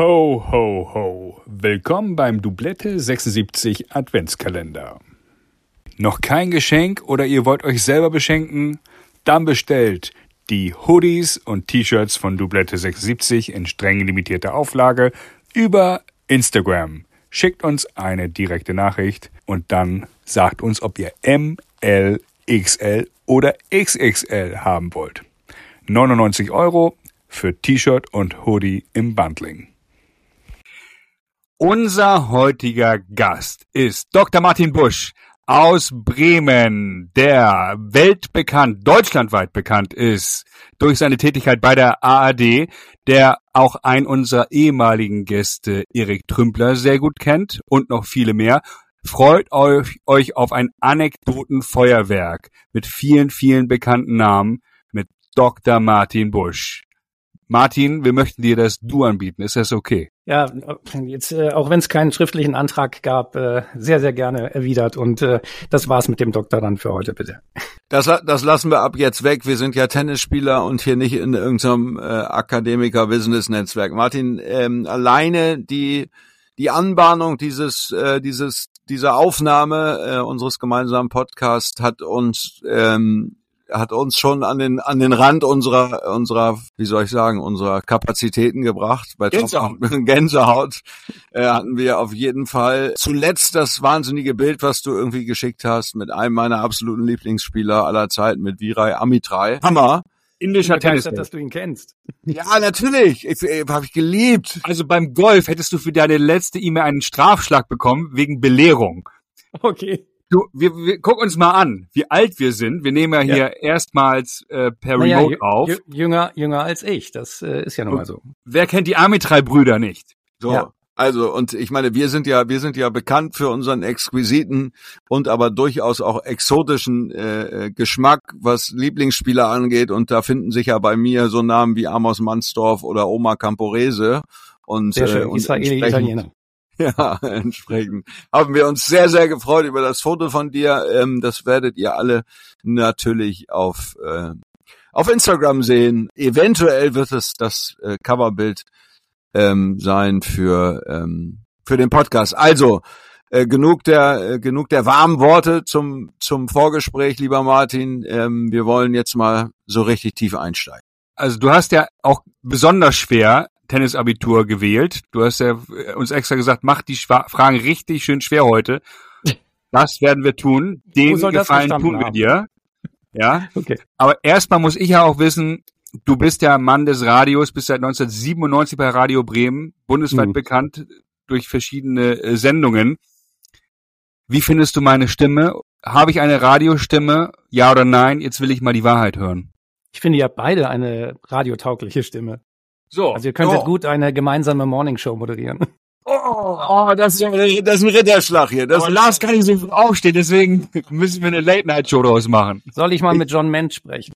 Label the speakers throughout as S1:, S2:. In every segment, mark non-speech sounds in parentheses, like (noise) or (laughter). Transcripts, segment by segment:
S1: Ho, ho, ho. Willkommen beim Doublette 76 Adventskalender. Noch kein Geschenk oder ihr wollt euch selber beschenken? Dann bestellt die Hoodies und T-Shirts von Doublette 76 in streng limitierter Auflage über Instagram. Schickt uns eine direkte Nachricht und dann sagt uns, ob ihr M, L, XL oder XXL haben wollt. 99 Euro für T-Shirt und Hoodie im Bundling. Unser heutiger Gast ist Dr. Martin Busch aus Bremen, der weltbekannt, deutschlandweit bekannt ist durch seine Tätigkeit bei der AAD, der auch ein unserer ehemaligen Gäste, Erik Trümpler, sehr gut kennt und noch viele mehr. Freut euch, euch auf ein Anekdotenfeuerwerk mit vielen, vielen bekannten Namen mit Dr. Martin Busch. Martin, wir möchten dir das Du anbieten. Ist das okay?
S2: Ja, jetzt, äh, auch wenn es keinen schriftlichen Antrag gab, äh, sehr, sehr gerne erwidert. Und äh, das war's mit dem Doktor dann für heute, bitte.
S3: Das, das lassen wir ab jetzt weg. Wir sind ja Tennisspieler und hier nicht in irgendeinem äh, Akademiker-Business-Netzwerk. Martin, ähm, alleine die die Anbahnung dieses äh, dieses dieser Aufnahme äh, unseres gemeinsamen Podcasts hat uns ähm, hat uns schon an den an den Rand unserer unserer wie soll ich sagen unserer Kapazitäten gebracht. Bei Gänsehaut, (laughs) Gänsehaut äh, hatten wir auf jeden Fall zuletzt das wahnsinnige Bild, was du irgendwie geschickt hast mit einem meiner absoluten Lieblingsspieler aller Zeiten mit Viray Amitrai. Hammer.
S2: Indischer Tennis, dass du ihn kennst.
S3: Ja, natürlich. Ich, ich, Habe ich geliebt.
S1: Also beim Golf hättest du für deine letzte E-Mail einen Strafschlag bekommen wegen Belehrung.
S2: Okay.
S1: Du, wir, wir guck uns mal an, wie alt wir sind. Wir nehmen ja hier ja. erstmals äh, per naja, Remote auf.
S2: Jünger, jünger als ich. Das äh, ist ja nun mal so.
S1: Wer kennt die Amitrai-Brüder nicht?
S3: So. Ja. Also, und ich meine, wir sind ja, wir sind ja bekannt für unseren exquisiten und aber durchaus auch exotischen äh, äh Geschmack, was Lieblingsspieler angeht. Und da finden sich ja bei mir so Namen wie Amos Mansdorf oder Oma Camporese. Und,
S2: Sehr schön, äh, und Israeli Italiener. (laughs)
S3: Ja, entsprechend haben wir uns sehr, sehr gefreut über das Foto von dir. Ähm, das werdet ihr alle natürlich auf, äh, auf Instagram sehen. Eventuell wird es das äh, Coverbild ähm, sein für, ähm, für den Podcast. Also, äh, genug der äh, genug der warmen Worte zum zum Vorgespräch, lieber Martin. Ähm, wir wollen jetzt mal so richtig tief einsteigen.
S1: Also du hast ja auch besonders schwer Tennisabitur gewählt. Du hast ja äh, uns extra gesagt, mach die Schwa Fragen richtig schön schwer heute. (laughs) Das werden wir tun. Den Gefallen tun wir haben? dir. Ja. (laughs) Okay. Aber erstmal muss ich ja auch wissen, du bist ja Mann des Radios, bist seit 1997 bei Radio Bremen, bundesweit mhm. bekannt durch verschiedene äh, Sendungen. Wie findest du meine Stimme? Habe ich eine Radiostimme? Ja oder nein? Jetzt will ich mal die Wahrheit hören.
S2: Ich finde ja beide eine radiotaugliche Stimme. So. Also ihr könntet oh. gut eine gemeinsame Morningshow moderieren.
S3: Oh, oh das, ist, das ist ein Ritterschlag hier. Das
S1: Aber Lars kann nicht so früh aufstehen, deswegen müssen wir eine Late-Night-Show draus machen.
S2: Soll ich mal mit John Mensch sprechen?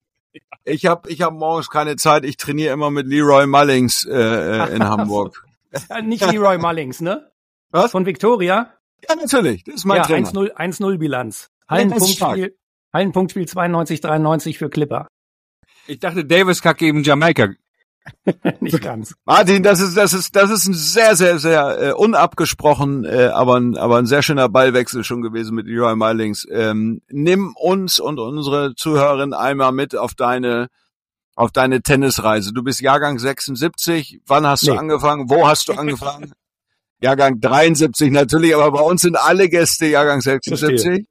S3: Ich habe ich hab morgens keine Zeit. Ich trainiere immer mit Leroy Mullings äh, äh in Hamburg. (laughs)
S2: Nicht Leroy Mullings, ne? Was? Von Victoria?
S3: Ja, natürlich. Das ist mein ja,
S2: Trainer. 1-0 Bilanz. Hallenpunktspiel, Hallenpunktspiel 92, 93 für Clipper.
S1: Ich dachte, Davis kackt eben Jamaika (laughs)
S2: Nicht ganz.
S3: Martin, das ist, das ist, das ist ein sehr, sehr, sehr äh, unabgesprochen, äh, aber, ein, aber ein sehr schöner Ballwechsel schon gewesen mit Leroy Meilings. Ähm, nimm uns und unsere Zuhörerin einmal mit auf deine, auf deine Tennisreise. Du bist Jahrgang 76. Wann hast nee. du angefangen? Wo hast du (laughs) angefangen? Jahrgang 73 natürlich, aber bei uns sind alle Gäste Jahrgang 76. Verstehe.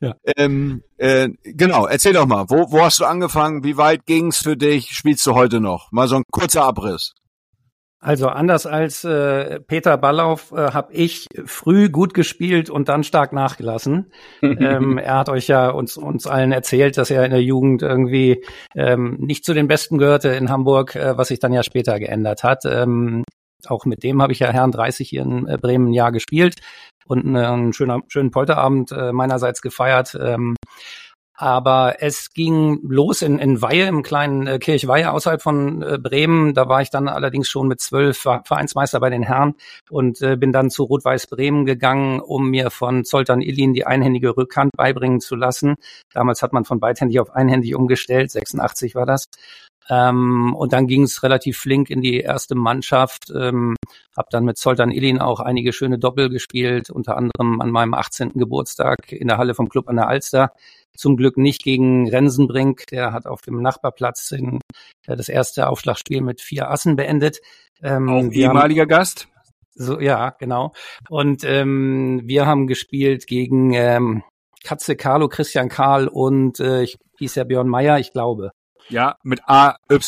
S3: Ja. Ähm, äh, genau, erzähl doch mal, wo, wo hast du angefangen? Wie weit ging's für dich? Spielst du heute noch? Mal so ein kurzer Abriss.
S2: Also anders als äh, Peter Ballauf äh, habe ich früh gut gespielt und dann stark nachgelassen. (laughs) ähm, er hat euch ja uns uns allen erzählt, dass er in der Jugend irgendwie ähm, nicht zu den Besten gehörte in Hamburg, äh, was sich dann ja später geändert hat. Ähm, auch mit dem habe ich ja Herrn 30 hier in äh, Bremen ein Jahr gespielt und einen schöner, schönen Polterabend äh, meinerseits gefeiert. Ähm, aber es ging los in, in Weihe, im kleinen äh, Kirchweihe außerhalb von Bremen. Da war ich dann allerdings schon mit zwölf Vereinsmeister bei den Herren und bin dann zu Rot-Weiß Bremen geganng, um mir von Zoltan Illin die einhändige Rückhand beibringen zu lassen. Damals hat man von beidhändig auf einhändig umgestellt, 86 war das. Ähm, und dann ging es relativ flink in die erste Mannschaft. Ähm, habe dann mit Zoltan Illin auch einige schöne Doppel gespielt, unter anderem an meinem 18. Geburtstag in der Halle vom Club an der Alster. Zum Glück nicht gegen Rensenbrink, der hat auf dem Nachbarplatz in, das erste Aufschlagspiel mit vier Assen beendet.
S1: Ähm, auch ehemaliger haben, Gast?
S2: So, ja, genau. Und ähm, wir haben gespielt gegen ähm, Katze Carlo, Christian Karl und äh, ich hieß ja Björn Meyer, ich glaube.
S1: Ja, mit AY.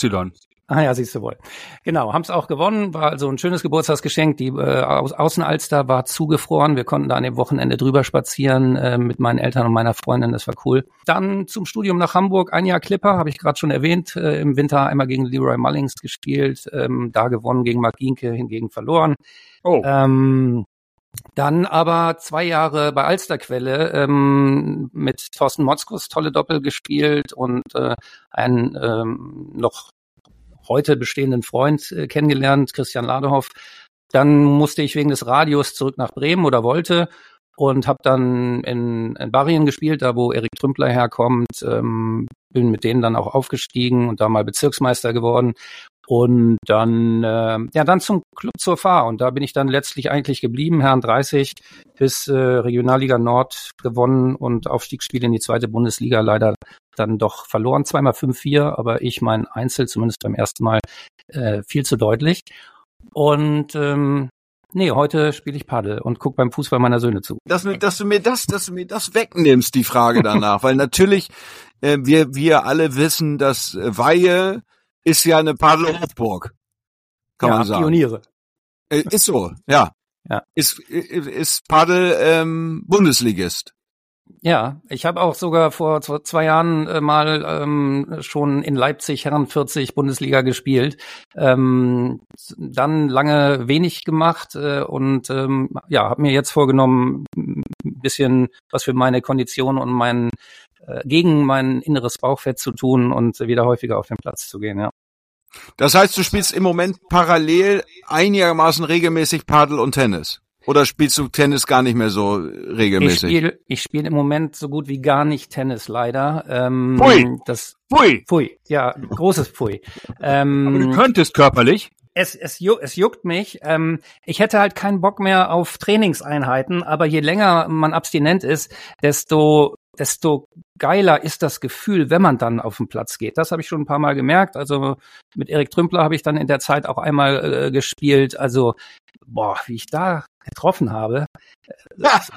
S2: Ah ja, siehst du wohl. Genau, haben es auch gewonnen, war also ein schönes Geburtstagsgeschenk. Die äh, Außenalster war zugefroren. Wir konnten da an dem Wochenende drüber spazieren äh, mit meinen Eltern und meiner Freundin, das war cool. Dann zum Studium nach Hamburg, ein Jahr Clipper, habe ich gerade schon erwähnt, äh, im Winter einmal gegen Leroy Mullings gespielt, ähm, da gewonnen, gegen Mark Gienke hingegen verloren. Oh. Ähm, dann aber zwei Jahre bei Alsterquelle ähm, mit Thorsten Motzkus tolle Doppel gespielt und äh, einen ähm, noch heute bestehenden Freund äh, kennengelernt, Christian Ladehoff. Dann musste ich wegen des Radios zurück nach Bremen oder wollte und habe dann in, in Barrien gespielt, da wo Erik Trümpler herkommt. Ähm, bin mit denen dann auch aufgestiegen und da mal Bezirksmeister geworden und dann, äh, ja, dann zum Club zur Fahr. Und da bin ich dann letztlich eigentlich geblieben, Herrn 30, bis äh, Regionalliga Nord gewonnen und Aufstiegsspiele in die zweite Bundesliga leider dann doch verloren. Zweimal 5-4, aber ich mein Einzel, zumindest beim ersten Mal, äh, viel zu deutlich. Und ähm, Nee, heute spiele ich Paddel und guck beim Fußball meiner Söhne zu.
S3: Dass, dass du mir das, dass du mir das wegnimmst, die Frage danach, (laughs) weil natürlich äh, wir wir alle wissen, dass Weihe ist ja eine Paddelhochburg. Kann ja, man sagen.
S2: Pioniere.
S3: Äh, ist so, ja. ja. Ist, ist Paddel ähm, Bundesligist.
S2: Ja, ich habe auch sogar vor zwei Jahren äh, mal ähm, schon in Leipzig Herren 40 Bundesliga gespielt. Ähm, dann lange wenig gemacht äh, und ähm, ja, habe mir jetzt vorgenommen, ein bisschen was für meine Kondition und mein äh, gegen mein inneres Bauchfett zu tun und wieder häufiger auf den Platz zu gehen, ja.
S3: Das heißt, du spielst im Moment parallel einigermaßen regelmäßig Paddel und Tennis. Oder spielst du Tennis gar nicht mehr so regelmäßig?
S2: Ich spiele ich spiel im Moment so gut wie gar nicht Tennis, leider.
S3: Ähm, Pui.
S2: Das, Pui. Pui. Ja, großes Pui.
S1: Ähm, Aber du könntest körperlich.
S2: Es, es, ju es juckt mich. Ähm, ich hätte halt keinen Bock mehr auf Trainingseinheiten, aber je länger man abstinent ist, desto desto geiler ist das Gefühl, wenn man dann auf den Platz geht. Das habe ich schon ein paar Mal gemerkt. Also mit Erik Trümpler habe ich dann in der Zeit auch einmal äh, gespielt. Also, boah, wie ich da getroffen habe. (laughs) Das,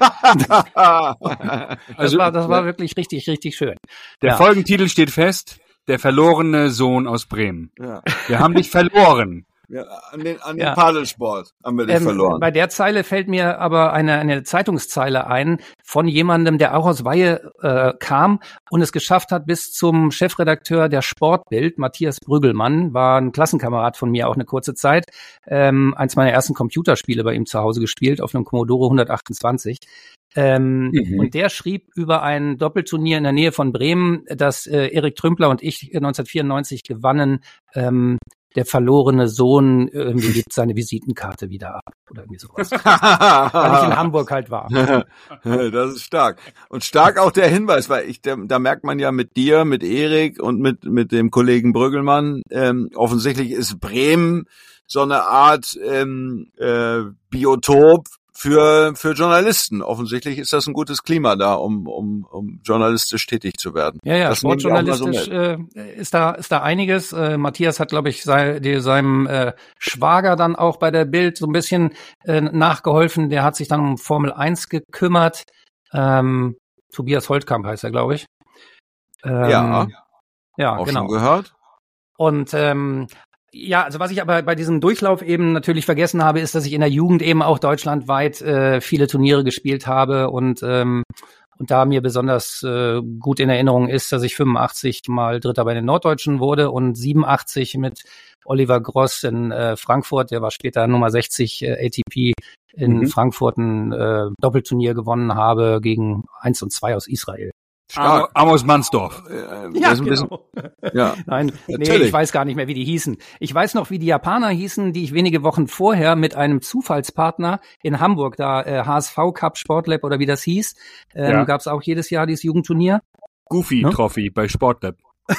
S2: also, war, das war wirklich richtig, richtig schön.
S1: Der ja. Folgentitel steht fest. Der verlorene Sohn aus Bremen. Ja. Wir haben dich verloren.
S3: Ja, an den, an den ja. Padelsport haben wir dich ähm, verloren.
S2: Bei der Zeile fällt mir aber eine, eine Zeitungszeile ein von jemandem, der auch aus Weihe äh, kam und es geschafft hat bis zum Chefredakteur der Sportbild, Matthias Brüggelmann, war ein Klassenkamerad von mir auch eine kurze Zeit. Ähm, eins meiner ersten Computerspiele bei ihm zu Hause gespielt auf einem Commodore 128. Ähm, mhm. Und der schrieb über ein Doppelturnier in der Nähe von Bremen, das äh, Erik Trümpler und ich 1994 gewannen. Ähm, der verlorene Sohn irgendwie gibt seine Visitenkarte wieder ab oder irgendwie sowas. (laughs) weil ich in Hamburg halt war. (laughs)
S3: das ist stark. Und stark auch der Hinweis, weil ich, da, da merkt man ja mit dir, mit Erik und mit, mit dem Kollegen Brüggelmann, ähm, offensichtlich ist Bremen so eine Art ähm, äh, Biotop für, für Journalisten. Offensichtlich ist das ein gutes Klima da, um, um, um journalistisch tätig zu werden.
S2: Ja, ja, sportjournalistisch so äh, ist da ist da einiges. Äh, Matthias hat, glaube ich, sei, die, seinem äh, Schwager dann auch bei der Bild so ein bisschen äh, nachgeholfen. Der hat sich dann um Formel 1 gekümmert. Ähm, Tobias Holtkamp heißt er, glaube ich.
S3: Ähm, ja. Ja, auch genau. Schon gehört.
S2: Und ähm, ja, also was ich aber bei diesem Durchlauf eben natürlich vergessen habe, ist, dass ich in der Jugend eben auch deutschlandweit äh, viele Turniere gespielt habe und ähm, und da mir besonders äh, gut in Erinnerung ist, dass ich 85 mal Dritter bei den Norddeutschen wurde und 87 mit Oliver Gross in äh, Frankfurt, der war später Nummer 60 äh, ATP in mhm. Frankfurt ein äh, Doppelturnier gewonnen habe gegen eins und zwei aus Israel.
S1: Stark. Amos Mansdorf.
S2: Ja, genau. Bisschen, (laughs) ja. (laughs) Nein, nee, ich weiß gar nicht mehr, wie die hießen. Ich weiß noch, wie die Japaner hießen, die ich wenige Wochen vorher mit einem Zufallspartner in Hamburg, da äh, HSV Cup Sportlab oder wie das hieß, ähm, ja. gab es auch jedes Jahr dieses Jugendturnier.
S1: Goofy ne? Trophy bei Sportlab. (laughs)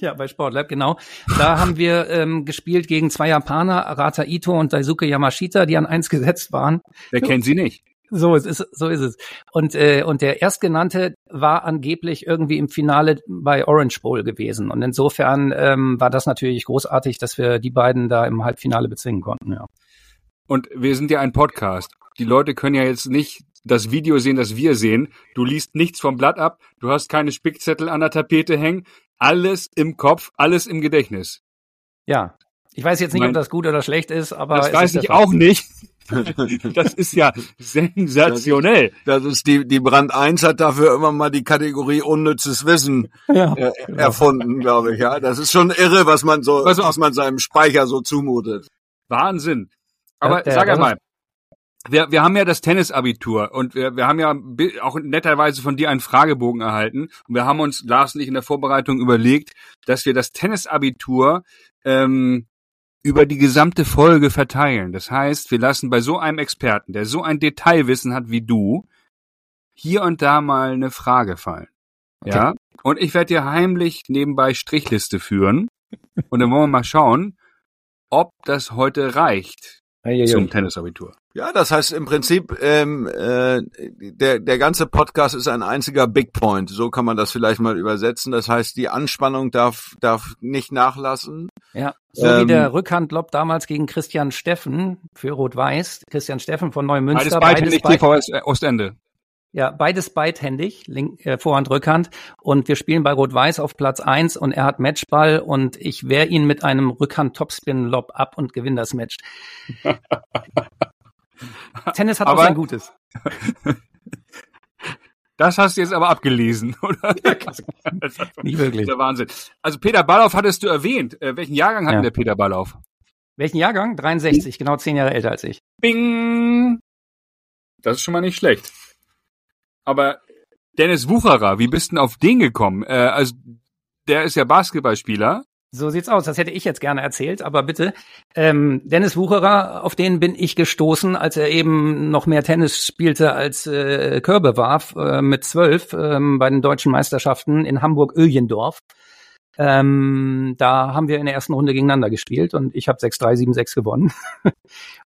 S2: ja, bei Sportlab, genau. Da haben wir ähm, gespielt gegen zwei Japaner, Arata Ito und Daisuke Yamashita, die an eins gesetzt waren.
S1: Wer kennt sie nicht?
S2: So es ist so ist es. Und äh, und der erstgenannte war angeblich irgendwie im Finale bei Orange Bowl gewesen. Und insofern ähm, war das natürlich großartig, dass wir die beiden da im Halbfinale bezwingen konnten. Ja.
S1: Und wir sind ja ein Podcast. Die Leute können ja jetzt nicht das Video sehen, das wir sehen. Du liest nichts vom Blatt ab, du hast keine Spickzettel an der Tapete hängen, alles im Kopf, alles im Gedächtnis.
S2: Ja. Ich weiß jetzt nicht,
S1: Mein-
S2: ob das gut oder schlecht ist, aber
S1: Das
S2: es
S1: weiß ich auch nicht. (laughs) Das ist ja sensationell.
S3: Das ist die, die Brand 1 hat dafür immer mal die Kategorie unnützes Wissen
S2: Ja.
S3: äh, erfunden, glaube ich, ja. Das ist schon irre, was man so,
S1: auf.
S3: was man seinem Speicher so zumutet.
S1: Wahnsinn. Aber
S2: Ja,
S1: sag
S2: das
S1: einmal, wir, wir haben ja das Tennisabitur und wir, wir haben ja auch netterweise von dir einen Fragebogen erhalten. Und wir haben uns, Lars und ich, in der Vorbereitung überlegt, dass wir das Tennisabitur ähm, über die gesamte Folge verteilen. Das heißt, wir lassen bei so einem Experten, der so ein Detailwissen hat wie du, hier und da mal eine Frage fallen. Ja? Und ich werde dir heimlich nebenbei Strichliste führen. Und dann wollen wir mal schauen, ob das heute reicht
S2: Eieiei.
S1: zum Tennisabitur.
S3: Ja, das heißt im Prinzip, ähm, äh, der, der ganze Podcast ist ein einziger Big Point. So kann man das vielleicht mal übersetzen. Das heißt, die Anspannung darf, darf nicht nachlassen.
S2: Ja, so
S3: Ähm,
S2: wie der Rückhandlob damals gegen Christian Steffen für Rot-Weiß. Christian Steffen von Neumünster.
S1: Beides beidhändig
S2: beid-
S1: TV Ost- äh, Ostende.
S2: ja, beides beidhändig, Link, äh, Vorhand, Rückhand. Und wir spielen bei Rot-Weiß auf Platz eins und er hat Matchball und ich wehre ihn mit einem Rückhand-Topspin-Lob ab und gewinne das Match. (laughs) Tennis hat
S1: Aber-
S2: auch sein Gutes. (laughs)
S1: Das hast du jetzt aber abgelesen, (laughs) oder? Das ist
S2: Nicht wirklich.
S1: der Wahnsinn. Also Peter Ballauf hattest du erwähnt. Äh, welchen Jahrgang hatten
S2: Ja.
S1: der Peter Ballauf?
S2: Welchen Jahrgang? 63, genau zehn Jahre älter als ich.
S1: Bing! Das ist schon mal nicht schlecht. Aber Dennis Wucherer, wie bist du denn auf den gekommen? Äh, also der ist ja Basketballspieler.
S2: So sieht's aus. Das hätte ich jetzt gerne erzählt, aber bitte. Ähm, Dennis Wucherer, auf den bin ich gestoßen, als er eben noch mehr Tennis spielte als äh, Körbe warf, äh, mit zwölf ähm, bei den deutschen Meisterschaften in Hamburg-Öljendorf. Ähm, da haben wir in der ersten Runde gegeneinander gespielt und ich habe 6-3, 7-6 gewonnen. (laughs)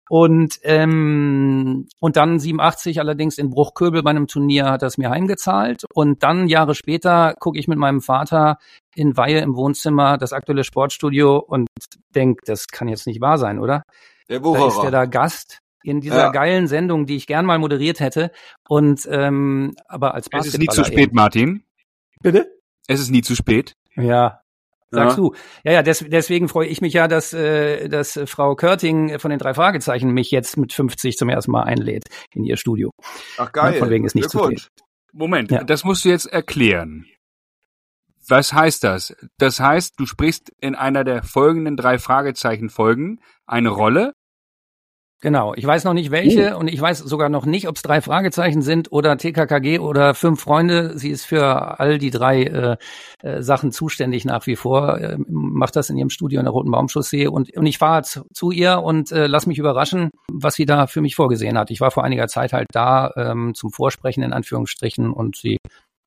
S2: und ähm, und dann 87 allerdings in Bruchköbel bei einem Turnier hat er es mir heimgezahlt und dann Jahre später gucke ich mit meinem Vater in Weihe im Wohnzimmer das aktuelle Sportstudio und denk, das kann jetzt nicht wahr sein, oder?
S3: Der
S2: Da ist der
S3: Wucherer.
S2: da Gast in dieser
S3: Ja.
S2: geilen Sendung, die ich gern mal moderiert hätte und ähm, aber als
S1: Es ist nie zu
S2: Basketballer
S1: spät, Martin.
S2: eben. Bitte?
S1: Es ist nie zu spät.
S2: Ja. Sagst
S1: Ja.
S2: du. Ja, ja, des, deswegen freue ich mich ja, dass, äh, dass Frau Körting von den drei Fragezeichen mich jetzt mit 50 zum ersten Mal einlädt in ihr Studio.
S3: Ach geil.
S2: Von wegen ist nicht zu
S3: Glückwunsch.
S1: Moment,
S2: Ja.
S1: das musst du jetzt erklären. Was heißt das? Das heißt, du sprichst in einer der folgenden drei Fragezeichen Folgen eine Rolle.
S2: Genau, ich weiß noch nicht welche und ich weiß sogar noch nicht, ob es drei Fragezeichen sind oder TKKG oder fünf Freunde. Sie ist für all die drei äh, äh, Sachen zuständig nach wie vor, äh, macht das in ihrem Studio in der Roten Baumchaussee und, und ich fahre zu, zu ihr und äh, lass mich überraschen, was sie da für mich vorgesehen hat. Ich war vor einiger Zeit halt da ähm, zum Vorsprechen in Anführungsstrichen und sie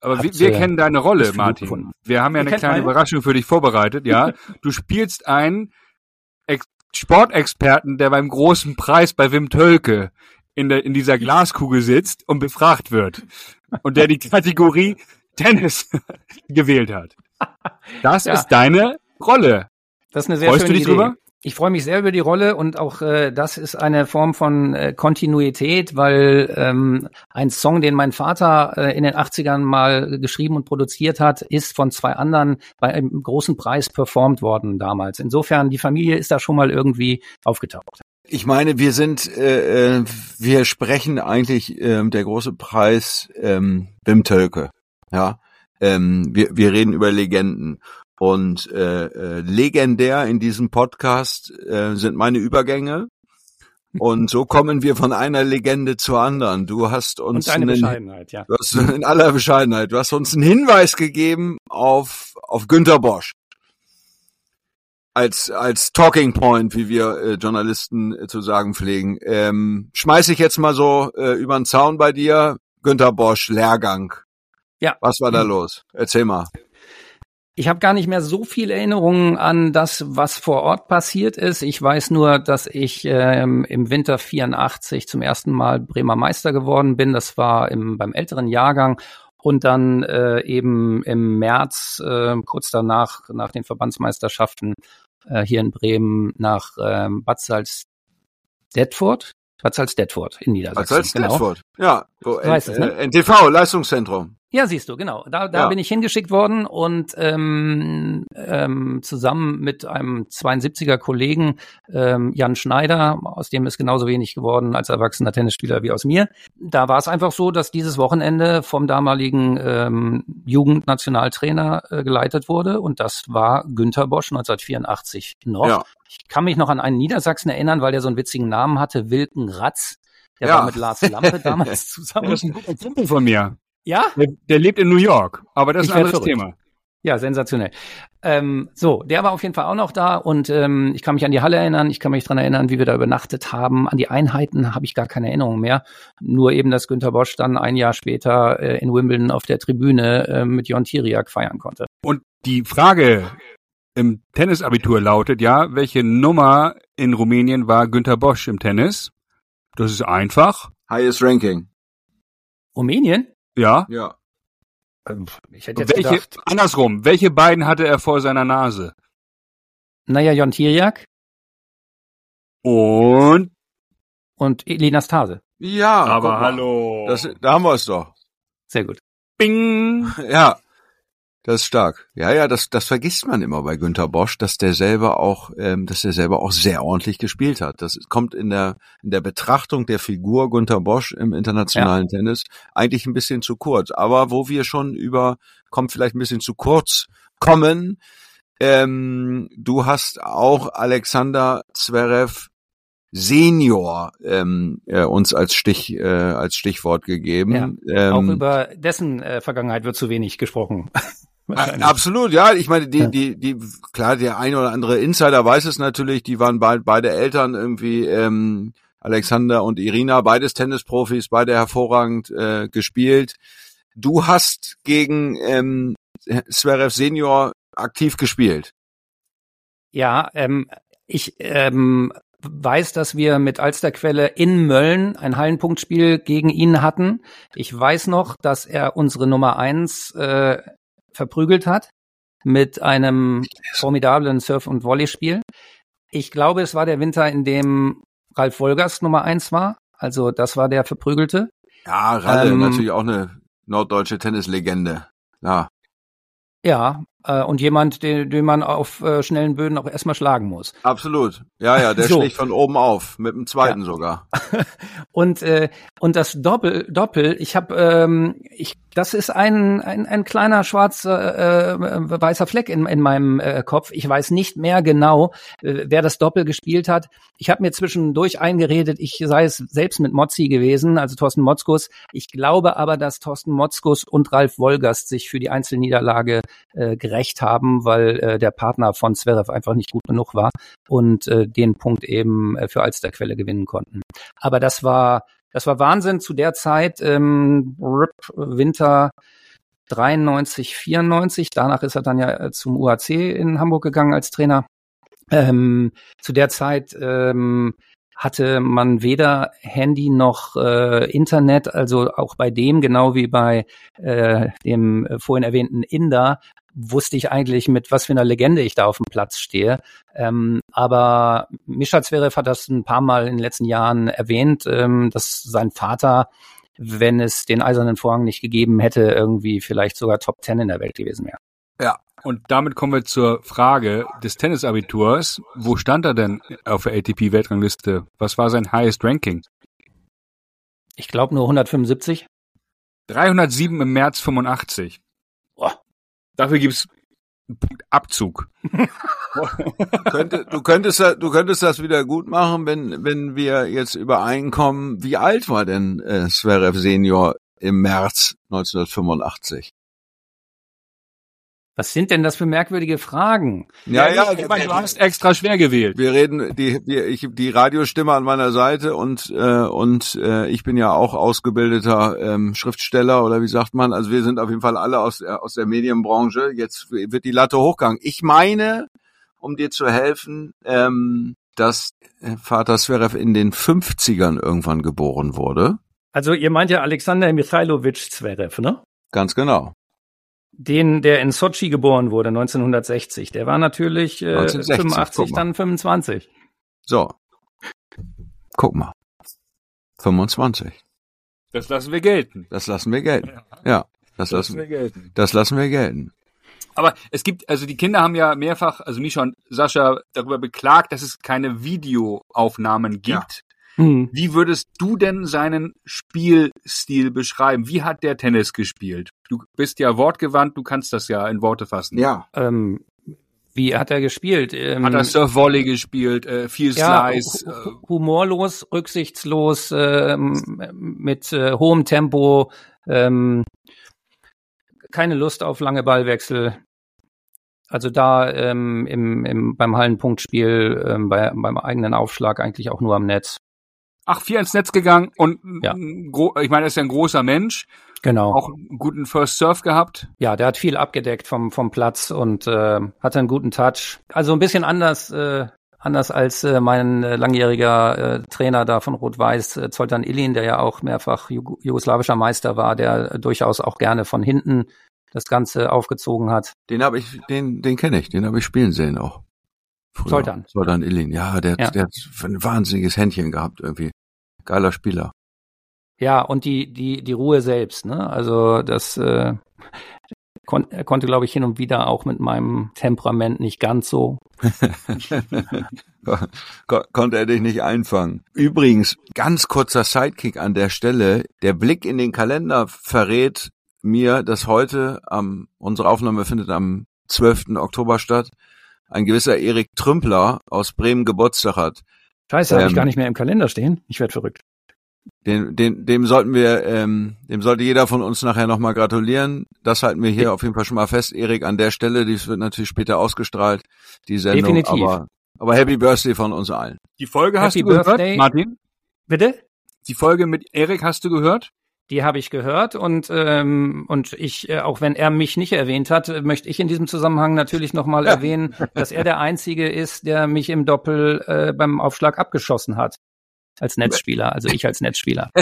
S1: Aber wir, wir
S2: ihr
S1: kennen deine Rolle, Martin.
S2: gefunden?
S1: Wir haben ja
S2: Ihr
S1: eine kleine
S2: meine?
S1: Überraschung für dich vorbereitet, ja. (laughs) Du spielst einen Ex Sportexperten, der beim großen Preis bei Wim Tölke in, der, in dieser Glaskugel sitzt und befragt wird. Und der die (laughs) Kategorie Tennis (laughs) gewählt hat. Das
S2: Ja.
S1: ist deine Rolle.
S2: Das ist eine sehr
S1: Freust du
S2: schöne
S1: dich
S2: Idee.
S1: drüber?
S2: Ich freue mich sehr über die Rolle und auch äh, das ist eine Form von äh, Kontinuität, weil ähm, ein Song, den mein Vater äh, in den 80ern mal geschrieben und produziert hat, ist von zwei anderen bei einem großen Preis performt worden damals. Insofern, die Familie ist da schon mal irgendwie aufgetaucht.
S3: Ich meine, wir sind, äh, äh, wir sprechen eigentlich ähm, der große Preis ähm, Wim Tölke. Ja, ähm, wir, wir reden über Legenden. Und äh, äh, legendär in diesem Podcast äh, sind meine Übergänge. Und so kommen wir von einer Legende zur anderen. Du hast uns einen-
S2: Bescheidenheit, ja.
S3: Du hast (laughs) in aller Bescheidenheit, du hast uns einen Hinweis gegeben auf, auf Günter Bosch. Als, als Talking Point, wie wir äh, Journalisten äh, zu sagen pflegen. Ähm, schmeiß ich jetzt mal so äh, über den Zaun bei dir. Günter Bosch, Lehrgang.
S2: Ja.
S3: Was war da los? Erzähl mal.
S2: Ich habe gar nicht mehr so viel Erinnerungen an das, was vor Ort passiert ist. Ich weiß nur, dass ich ähm, im Winter 84 zum ersten Mal Bremer Meister geworden bin. Das war im, beim älteren Jahrgang und dann äh, eben im März, äh, kurz danach, nach den Verbandsmeisterschaften äh, hier in Bremen nach ähm, Bad Salzdetford. Bad Salzdetford in Niedersachsen.
S3: Bad Salzdetford, genau. ja. Wo,
S2: weißt es, ne?
S3: NTV, Leistungszentrum.
S2: Ja, siehst du, genau. Da, da
S3: Ja.
S2: bin ich hingeschickt worden und ähm, ähm, zusammen mit einem 72er Kollegen, ähm, Jan Schneider, aus dem ist genauso wenig geworden als erwachsener Tennisspieler wie aus mir. Da war es einfach so, dass dieses Wochenende vom damaligen ähm, Jugendnationaltrainer äh, geleitet wurde und das war Günther Bosch 1984 noch.
S3: Ja.
S2: Ich kann mich noch an einen Niedersachsen erinnern, weil der so einen witzigen Namen hatte, Wilken Ratz. Der
S3: Ja.
S2: war mit Lars Lampe damals (laughs) zusammen.
S1: Das ist ein guter Kumpel von mir.
S2: Ja?
S1: Der, der lebt in New York, aber das ist
S2: Ich
S1: ein
S2: werd
S1: anderes
S2: verrückt.
S1: Thema.
S2: Ja, sensationell. Ähm, so, der war auf jeden Fall auch noch da und ähm, ich kann mich an die Halle erinnern, ich kann mich dran erinnern, wie wir da übernachtet haben. An die Einheiten habe ich gar keine Erinnerung mehr. Nur eben, dass Günter Bosch dann ein Jahr später äh, in Wimbledon auf der Tribüne äh, mit Jon Tiriak feiern konnte.
S1: Und die Frage im Tennisabitur lautet ja, welche Nummer in Rumänien war Günter Bosch im Tennis? Das ist einfach.
S3: Highest Ranking.
S2: Rumänien?
S1: Ja.
S3: Ja.
S2: Ähm, Ich hätte jetzt
S1: Welche,
S2: gedacht,
S1: andersrum, welche beiden hatte er vor seiner Nase?
S2: naja, Jon Tiriak
S1: Und
S2: und Elina Stase.
S3: Ja.
S1: aber hallo.
S3: Das, da haben wir es doch.
S2: Sehr gut.
S1: Bing. (laughs)
S3: Ja. Das ist stark. Ja, ja, das, das vergisst man immer bei Günter Bosch, dass der selber auch, ähm, dass der selber auch sehr ordentlich gespielt hat. Das kommt in der in der Betrachtung der Figur Günter Bosch im internationalen Tennis eigentlich ein bisschen zu kurz. Aber wo wir schon über, kommt vielleicht ein bisschen zu kurz kommen. Ähm, du hast auch Alexander Zverev Senior ähm, äh, uns als Stich äh, als Stichwort gegeben. ähm,
S2: Auch über dessen äh, Vergangenheit wird zu wenig gesprochen. Wahrscheinlich. (laughs)
S3: Absolut, ja. Ich meine, die,
S2: Ja.
S3: die, die, klar, der ein oder andere Insider weiß es natürlich. Die waren beid, beide Eltern irgendwie, ähm, Alexander und Irina, beides Tennisprofis, beide hervorragend äh, gespielt. Du hast gegen ähm, Zverev Senior aktiv gespielt.
S2: Ja, ähm, ich ähm, weiß, dass wir mit Alsterquelle in Mölln ein Hallenpunktspiel gegen ihn hatten. Ich weiß noch, dass er unsere Nummer eins äh, verprügelt hat mit einem formidablen Surf- und Volleyspiel. Ich glaube, es war der Winter, in dem Ralf Wolgers Nummer eins war. Also das war der Verprügelte.
S3: Ja, Ralle,
S2: Ähm,
S3: natürlich auch eine norddeutsche Tennislegende. Ja,
S2: Ja, äh, und jemand, den, den man auf äh, schnellen Böden auch erstmal schlagen muss.
S3: absolut. Ja, ja, der (laughs)
S2: So.
S3: schlägt von oben auf, mit dem zweiten sogar. (laughs)
S2: Und äh, und das Doppel Doppel, ich habe ähm, ich das ist ein ein, ein kleiner schwarzer äh, weißer Fleck in, in meinem äh, Kopf. Ich weiß nicht mehr genau, äh, wer das Doppel gespielt hat. Ich habe mir zwischendurch eingeredet, ich sei es selbst mit Mozzi gewesen, also Thorsten Motzkus. Ich glaube aber, dass Thorsten Motzkus und Ralf Wolgast sich für die Einzelniederlage äh, gerecht haben, weil äh, der Partner von Zverev einfach nicht gut genug war und äh, den Punkt eben äh, für Alsterquelle gewinnen konnten. Aber das war, das war Wahnsinn zu der Zeit, ähm, Winter 93, 94. Danach ist er dann ja äh, zum UAC in Hamburg gegangen als Trainer. Ähm, zu der Zeit ähm, hatte man weder Handy noch äh, Internet, also auch bei dem, genau wie bei äh, dem äh, vorhin erwähnten Inder, wusste ich eigentlich, mit was für einer Legende ich da auf dem Platz stehe. Ähm, aber Mischa Zverev hat das ein paar Mal in den letzten Jahren erwähnt, ähm, dass sein Vater, wenn es den Eisernen Vorhang nicht gegeben hätte, irgendwie vielleicht sogar Top Ten in der Welt gewesen wäre.
S1: Und damit kommen wir zur Frage des Tennisabiturs. Wo stand er denn auf der ATP-Weltrangliste? Was war sein Highest Ranking?
S2: Ich glaube nur 175.
S1: 307 im März 85. Dafür gibt's Abzug. (laughs)
S3: Du könntest du könntest das wieder gut machen, wenn wenn wir jetzt übereinkommen. Wie alt war denn äh, Zverev Senior im März 1985?
S2: Was sind denn das für merkwürdige Fragen?
S3: Ja, ja,
S1: ich meine, du hast extra schwer gewählt.
S3: Wir reden die die, ich, die Radiostimme an meiner Seite und äh, und äh, ich bin ja auch ausgebildeter ähm, Schriftsteller oder wie sagt man? Also wir sind auf jeden Fall alle aus der aus der Medienbranche. Jetzt wird die Latte hochgegangen. Ich meine, um dir zu helfen, ähm, dass äh, Vater Zverev in den 50ern irgendwann geboren wurde.
S2: Also ihr meint ja Alexander Michailowitsch Zverev, ne?
S3: Ganz genau.
S2: Den, der in Sochi geboren wurde, 1960. Der war natürlich äh,
S3: 1960,
S2: 85,
S3: guck mal.
S2: dann 25.
S3: So. Guck mal. 25.
S1: Das lassen wir gelten.
S3: Das lassen wir gelten. Ja, das
S1: Das lassen
S3: lassen,
S1: wir gelten.
S3: das lassen wir gelten.
S1: Aber es gibt, also die Kinder haben ja mehrfach, also Misha und Sascha, darüber beklagt, dass es keine Videoaufnahmen gibt.
S2: Hm.
S1: Wie würdest du denn seinen Spielstil beschreiben? Wie hat der Tennis gespielt? Du bist ja wortgewandt, du kannst das ja in Worte fassen.
S3: Ja.
S2: Ähm, wie hat er gespielt? Ähm,
S1: Hat er Surf-Volley gespielt, äh, viel
S2: ja,
S1: Slice.
S2: hu-
S1: Äh,
S2: hu- humorlos, rücksichtslos, ähm, mit äh, hohem Tempo, ähm, keine Lust auf lange Ballwechsel. Also da ähm, im, im, beim Hallenpunktspiel, ähm, bei, beim eigenen Aufschlag eigentlich auch nur am Netz.
S1: Ach, viel ins Netz gegangen und
S2: Ja.
S1: ich meine, er ist ja ein großer Mensch,
S2: Genau.
S1: auch einen guten First Surf gehabt.
S2: Ja, der hat viel abgedeckt vom, vom Platz und äh, hatte einen guten Touch. Also ein bisschen anders, äh, anders als äh, mein äh, langjähriger äh, Trainer da von Rot-Weiß, äh, Zoltan Ilin, der ja auch mehrfach Jugos- jugoslawischer Meister war, der äh, durchaus auch gerne von hinten das Ganze aufgezogen hat.
S3: Den habe ich, den, den kenne ich, den habe ich spielen sehen auch. Früher.
S2: Zoltan.
S3: Zoltan Illin, ja, der, hat-
S2: Ja.
S3: der hat ein wahnsinniges Händchen gehabt irgendwie. Geiler Spieler.
S2: Ja, und die, die, die Ruhe selbst, ne? Also das äh, kon er konnte, glaube ich, hin und wieder auch mit meinem Temperament nicht ganz so. (laughs)
S3: Ko konnte er dich nicht einfangen. Übrigens, ganz kurzer Sidekick an der Stelle. Der Blick in den Kalender verrät mir, dass heute am, unsere Aufnahme findet am 12. Oktober statt, ein gewisser Erik Trümpler aus Bremen Geburtstag hat.
S2: Scheiße, habe ich
S3: Ähm,
S2: gar nicht mehr im Kalender stehen. Ich werde verrückt.
S3: Den, den, dem sollten wir, ähm, dem sollte jeder von uns nachher nochmal gratulieren. Das halten wir hier auf jeden Fall schon mal fest. Erik, an der Stelle, dies wird natürlich später ausgestrahlt, die Sendung.
S2: Definitiv.
S3: Aber, aber Happy Birthday von uns allen.
S1: Die Folge hast
S2: Happy
S1: du gehört,
S2: Birthday.
S1: Martin?
S2: Bitte?
S1: Die Folge mit Erik hast du gehört?
S2: Die habe ich gehört und ähm, und ich, äh, auch wenn er mich nicht erwähnt hat, möchte ich in diesem Zusammenhang natürlich nochmal erwähnen, dass er der Einzige ist, der mich im Doppel äh, beim Aufschlag abgeschossen hat als Netzspieler, also ich als Netzspieler. (laughs)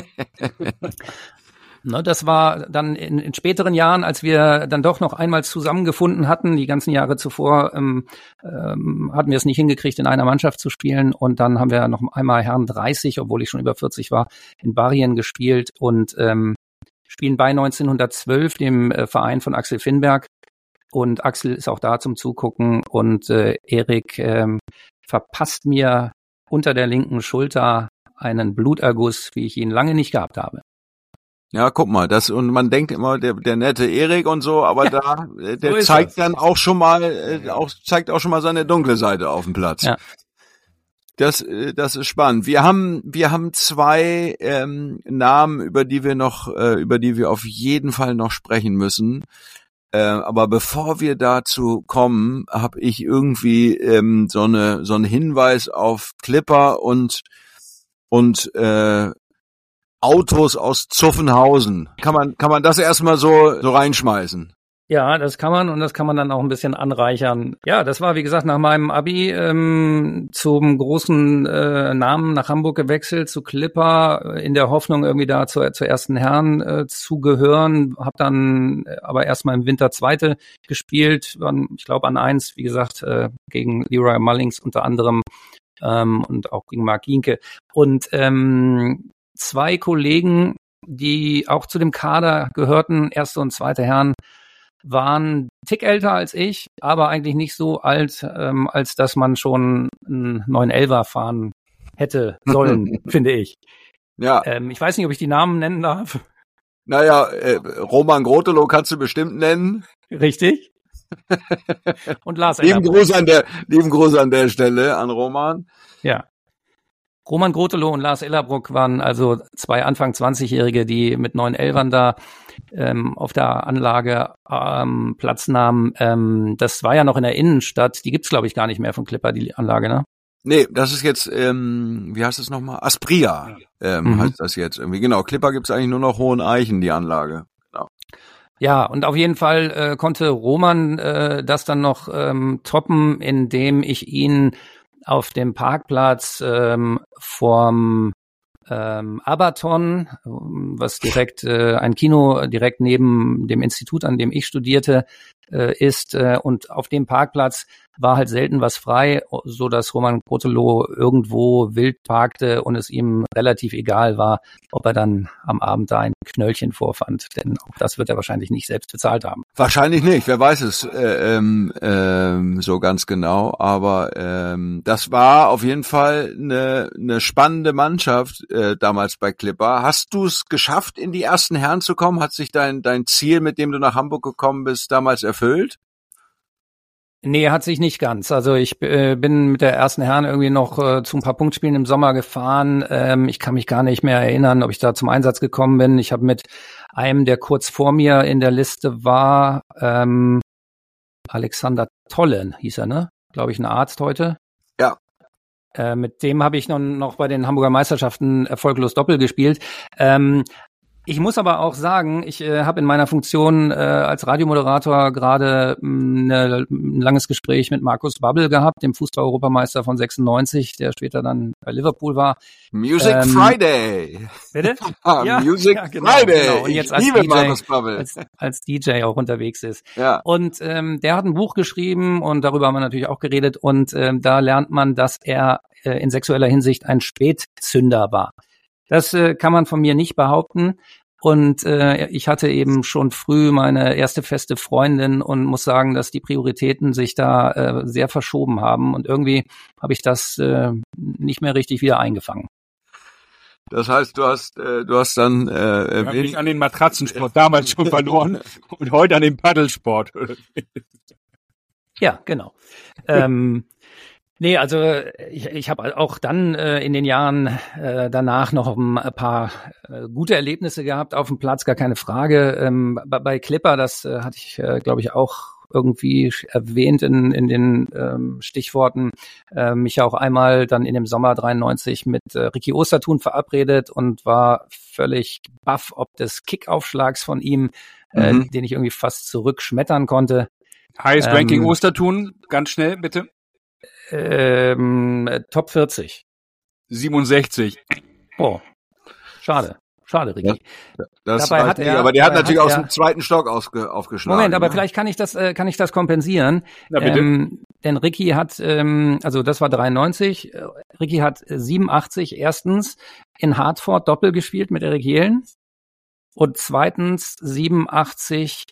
S2: Ne, das war dann in, in späteren Jahren, als wir dann doch noch einmal zusammengefunden hatten. Die ganzen Jahre zuvor ähm, ähm, hatten wir es nicht hingekriegt, in einer Mannschaft zu spielen. Und dann haben wir noch einmal Herren 30, obwohl ich schon über 40 war, in Barien gespielt und ähm, spielen bei 1912, dem äh, Verein von Axel Finnberg. Und Axel ist auch da zum Zugucken. Und äh, Erik ähm, verpasst mir unter der linken Schulter einen Bluterguss, wie ich ihn lange nicht gehabt habe.
S3: Ja, guck mal, das und man denkt immer der der nette Erik und so, aber da äh, der
S1: so
S3: zeigt
S1: das.
S3: dann auch schon mal äh, auch zeigt auch schon mal seine dunkle Seite auf dem Platz.
S2: Ja.
S3: Das äh, das ist spannend. Wir haben wir haben zwei ähm, Namen, über die wir noch äh, über die wir auf jeden Fall noch sprechen müssen. Äh, aber bevor wir dazu kommen, habe ich irgendwie ähm, so eine so einen Hinweis auf Clipper und und äh, Autos aus Zuffenhausen. Kann man, kann man das erstmal so, so reinschmeißen?
S2: Ja, das kann man und das kann man dann auch ein bisschen anreichern. Ja, das war wie gesagt nach meinem Abi ähm, zum großen äh, Namen nach Hamburg gewechselt zu Clipper äh, in der Hoffnung irgendwie da zur, zur ersten Herren äh, zu gehören. Hab dann äh, aber erstmal im Winter zweite gespielt, an, ich glaube an eins, wie gesagt äh, gegen Leroy Mullings unter anderem ähm, und auch gegen Mark Ginke und ähm, zwei Kollegen, die auch zu dem Kader gehörten, erste und zweite Herren waren Tick älter als ich, aber eigentlich nicht so alt, ähm, als dass man schon einen 911er fahren hätte (laughs) sollen, finde ich.
S3: Ja,
S2: Ähm, ich weiß nicht, ob ich die Namen nennen darf.
S3: naja, äh, Roman Grotelow kannst du bestimmt nennen.
S2: Richtig? (laughs) Und Lars
S3: Lieben. Gruß an der, lieben Gruß an der Stelle an Roman.
S2: Ja. Roman Grotelow und Lars Ellerbruck waren also zwei Anfang 20-Jährige, die mit neun Elfern da ähm, auf der Anlage ähm, Platz nahmen. Ähm, das war ja noch in der Innenstadt. Die gibt's glaube ich, gar nicht mehr von Clipper, die Anlage, ne?
S3: Nee, das ist jetzt, ähm, wie heißt es nochmal? Aspria ähm, mhm. heißt das jetzt irgendwie. Genau, Clipper gibt's eigentlich nur noch Hohen Eichen, die Anlage. Genau.
S2: Ja, und auf jeden Fall äh, konnte Roman äh, das dann noch ähm, toppen, indem ich ihn auf dem Parkplatz ähm, vorm ähm, Abaton, was direkt äh, ein Kino direkt neben dem Institut, an dem ich studierte, äh, ist. Äh, und auf dem Parkplatz war halt selten was frei, so dass Roman Grotelow irgendwo wild parkte und es ihm relativ egal war, ob er dann am Abend da ein Knöllchen vorfand. Denn auch das wird er wahrscheinlich nicht selbst bezahlt haben.
S3: Wahrscheinlich nicht, wer weiß es äh, ähm, ähm, so ganz genau. Aber ähm, das war auf jeden Fall eine, eine spannende Mannschaft äh, damals bei Clipper. Hast du es geschafft, in die ersten Herren zu kommen? Hat sich dein, dein Ziel, mit dem du nach Hamburg gekommen bist, damals erfüllt?
S2: Nee, hat sich nicht ganz. Also ich äh, bin mit der ersten Herren irgendwie noch äh, zu ein paar Punktspielen im Sommer gefahren. Ähm, ich kann mich gar nicht mehr erinnern, ob ich da zum Einsatz gekommen bin. Ich habe mit einem, der kurz vor mir in der Liste war, ähm, Alexander Tollen hieß er, ne? Glaube ich, ein Arzt heute.
S3: Ja.
S2: Äh, mit dem habe ich noch, noch bei den Hamburger Meisterschaften erfolglos Doppel gespielt. Ähm, ich muss aber auch sagen, ich äh, habe in meiner Funktion äh, als Radiomoderator gerade ne, ein langes Gespräch mit Markus Babbel gehabt, dem Fußball-Europameister von 96, der später dann bei Liverpool war.
S3: Music ähm, Friday.
S2: Bitte? (laughs)
S3: ja, Music ja, genau, Friday. Genau.
S2: Und jetzt als DJ, als, als, DJ auch unterwegs ist.
S3: Ja.
S2: Und ähm, der hat ein Buch geschrieben und darüber haben wir natürlich auch geredet. Und ähm, da lernt man, dass er äh, in sexueller Hinsicht ein Spätzünder war. Das äh, kann man von mir nicht behaupten. Und äh, ich hatte eben schon früh meine erste feste Freundin und muss sagen, dass die Prioritäten sich da äh, sehr verschoben haben. Und irgendwie habe ich das äh, nicht mehr richtig wieder eingefangen.
S3: Das heißt, du hast, äh, du hast dann äh,
S1: ich mich an den Matratzensport damals schon verloren (laughs) und heute an den Paddelsport.
S2: ja, genau. ähm, Nee, also ich, ich habe auch dann äh, in den Jahren äh, danach noch ein paar äh, gute Erlebnisse gehabt auf dem Platz, gar keine Frage. Ähm, bei, bei Clipper, das äh, hatte ich, äh, glaube ich, auch irgendwie erwähnt in, in den ähm, Stichworten, äh, mich ja auch einmal dann in dem Sommer 93 mit äh, Ricky Ostertun verabredet und war völlig baff ob des Kickaufschlags von ihm, äh, mhm. den ich irgendwie fast zurückschmettern konnte.
S1: Highest Ranking ähm, Ostertun, ganz schnell bitte.
S2: Ähm, Top 40.
S1: 67.
S2: Oh, schade. Schade, Ricky.
S3: Ja, das dabei hat er, aber der hat natürlich hat aus dem zweiten Stock ausge, aufgeschlagen.
S2: Moment, aber ne? vielleicht kann ich das, äh, kann ich das kompensieren.
S1: Na, bitte.
S2: Ähm, denn Ricky hat, ähm, also das war 93, äh, Ricky hat 87 erstens in Hartford Doppel gespielt mit Erik Jelen und zweitens 87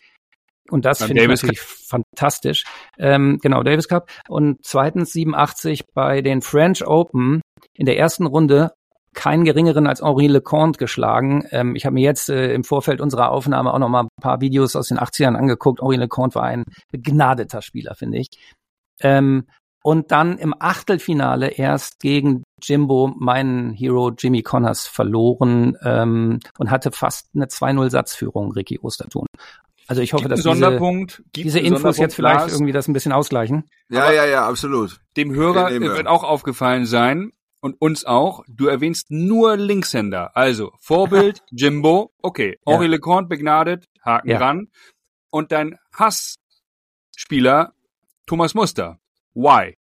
S2: und das finde ich natürlich Cup. fantastisch. Ähm, genau, Davis Cup. Und zweitens 87 bei den French Open in der ersten Runde keinen geringeren als Henri Leconte geschlagen. Ähm, ich habe mir jetzt äh, im Vorfeld unserer Aufnahme auch noch mal ein paar Videos aus den 80ern angeguckt. Henri Leconte war ein begnadeter Spieler, finde ich. Ähm, und dann im Achtelfinale erst gegen Jimbo, meinen Hero Jimmy Connors, verloren ähm, und hatte fast eine 2-0-Satzführung, Ricky Ostertun. Also ich hoffe, dass
S1: Sonderpunkt,
S2: diese, diese Infos jetzt vielleicht Lars, irgendwie das ein bisschen ausgleichen.
S3: Ja, ja, ja, absolut.
S1: Dem Hörer wird auch aufgefallen sein und uns auch, du erwähnst nur Linkshänder. Also Vorbild (laughs) Jimbo, okay, Henri ja. Leconte begnadet, Haken ja. ran. Und dein Hassspieler Thomas Muster. Why?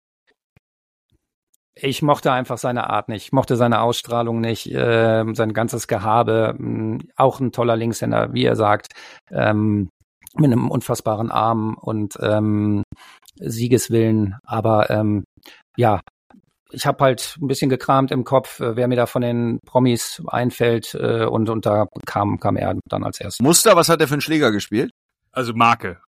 S2: Ich mochte einfach seine Art nicht, ich mochte seine Ausstrahlung nicht, äh, sein ganzes Gehabe. Mh, hm, auch ein toller Linkshänder, wie er sagt, ähm, mit einem unfassbaren Arm und ähm, Siegeswillen. Aber ähm, ja, ich habe halt ein bisschen gekramt im Kopf, äh, wer mir da von den Promis einfällt äh, und, und da kam, kam er dann als erstes.
S3: Muster, was hat er für einen Schläger gespielt?
S1: Also Marke.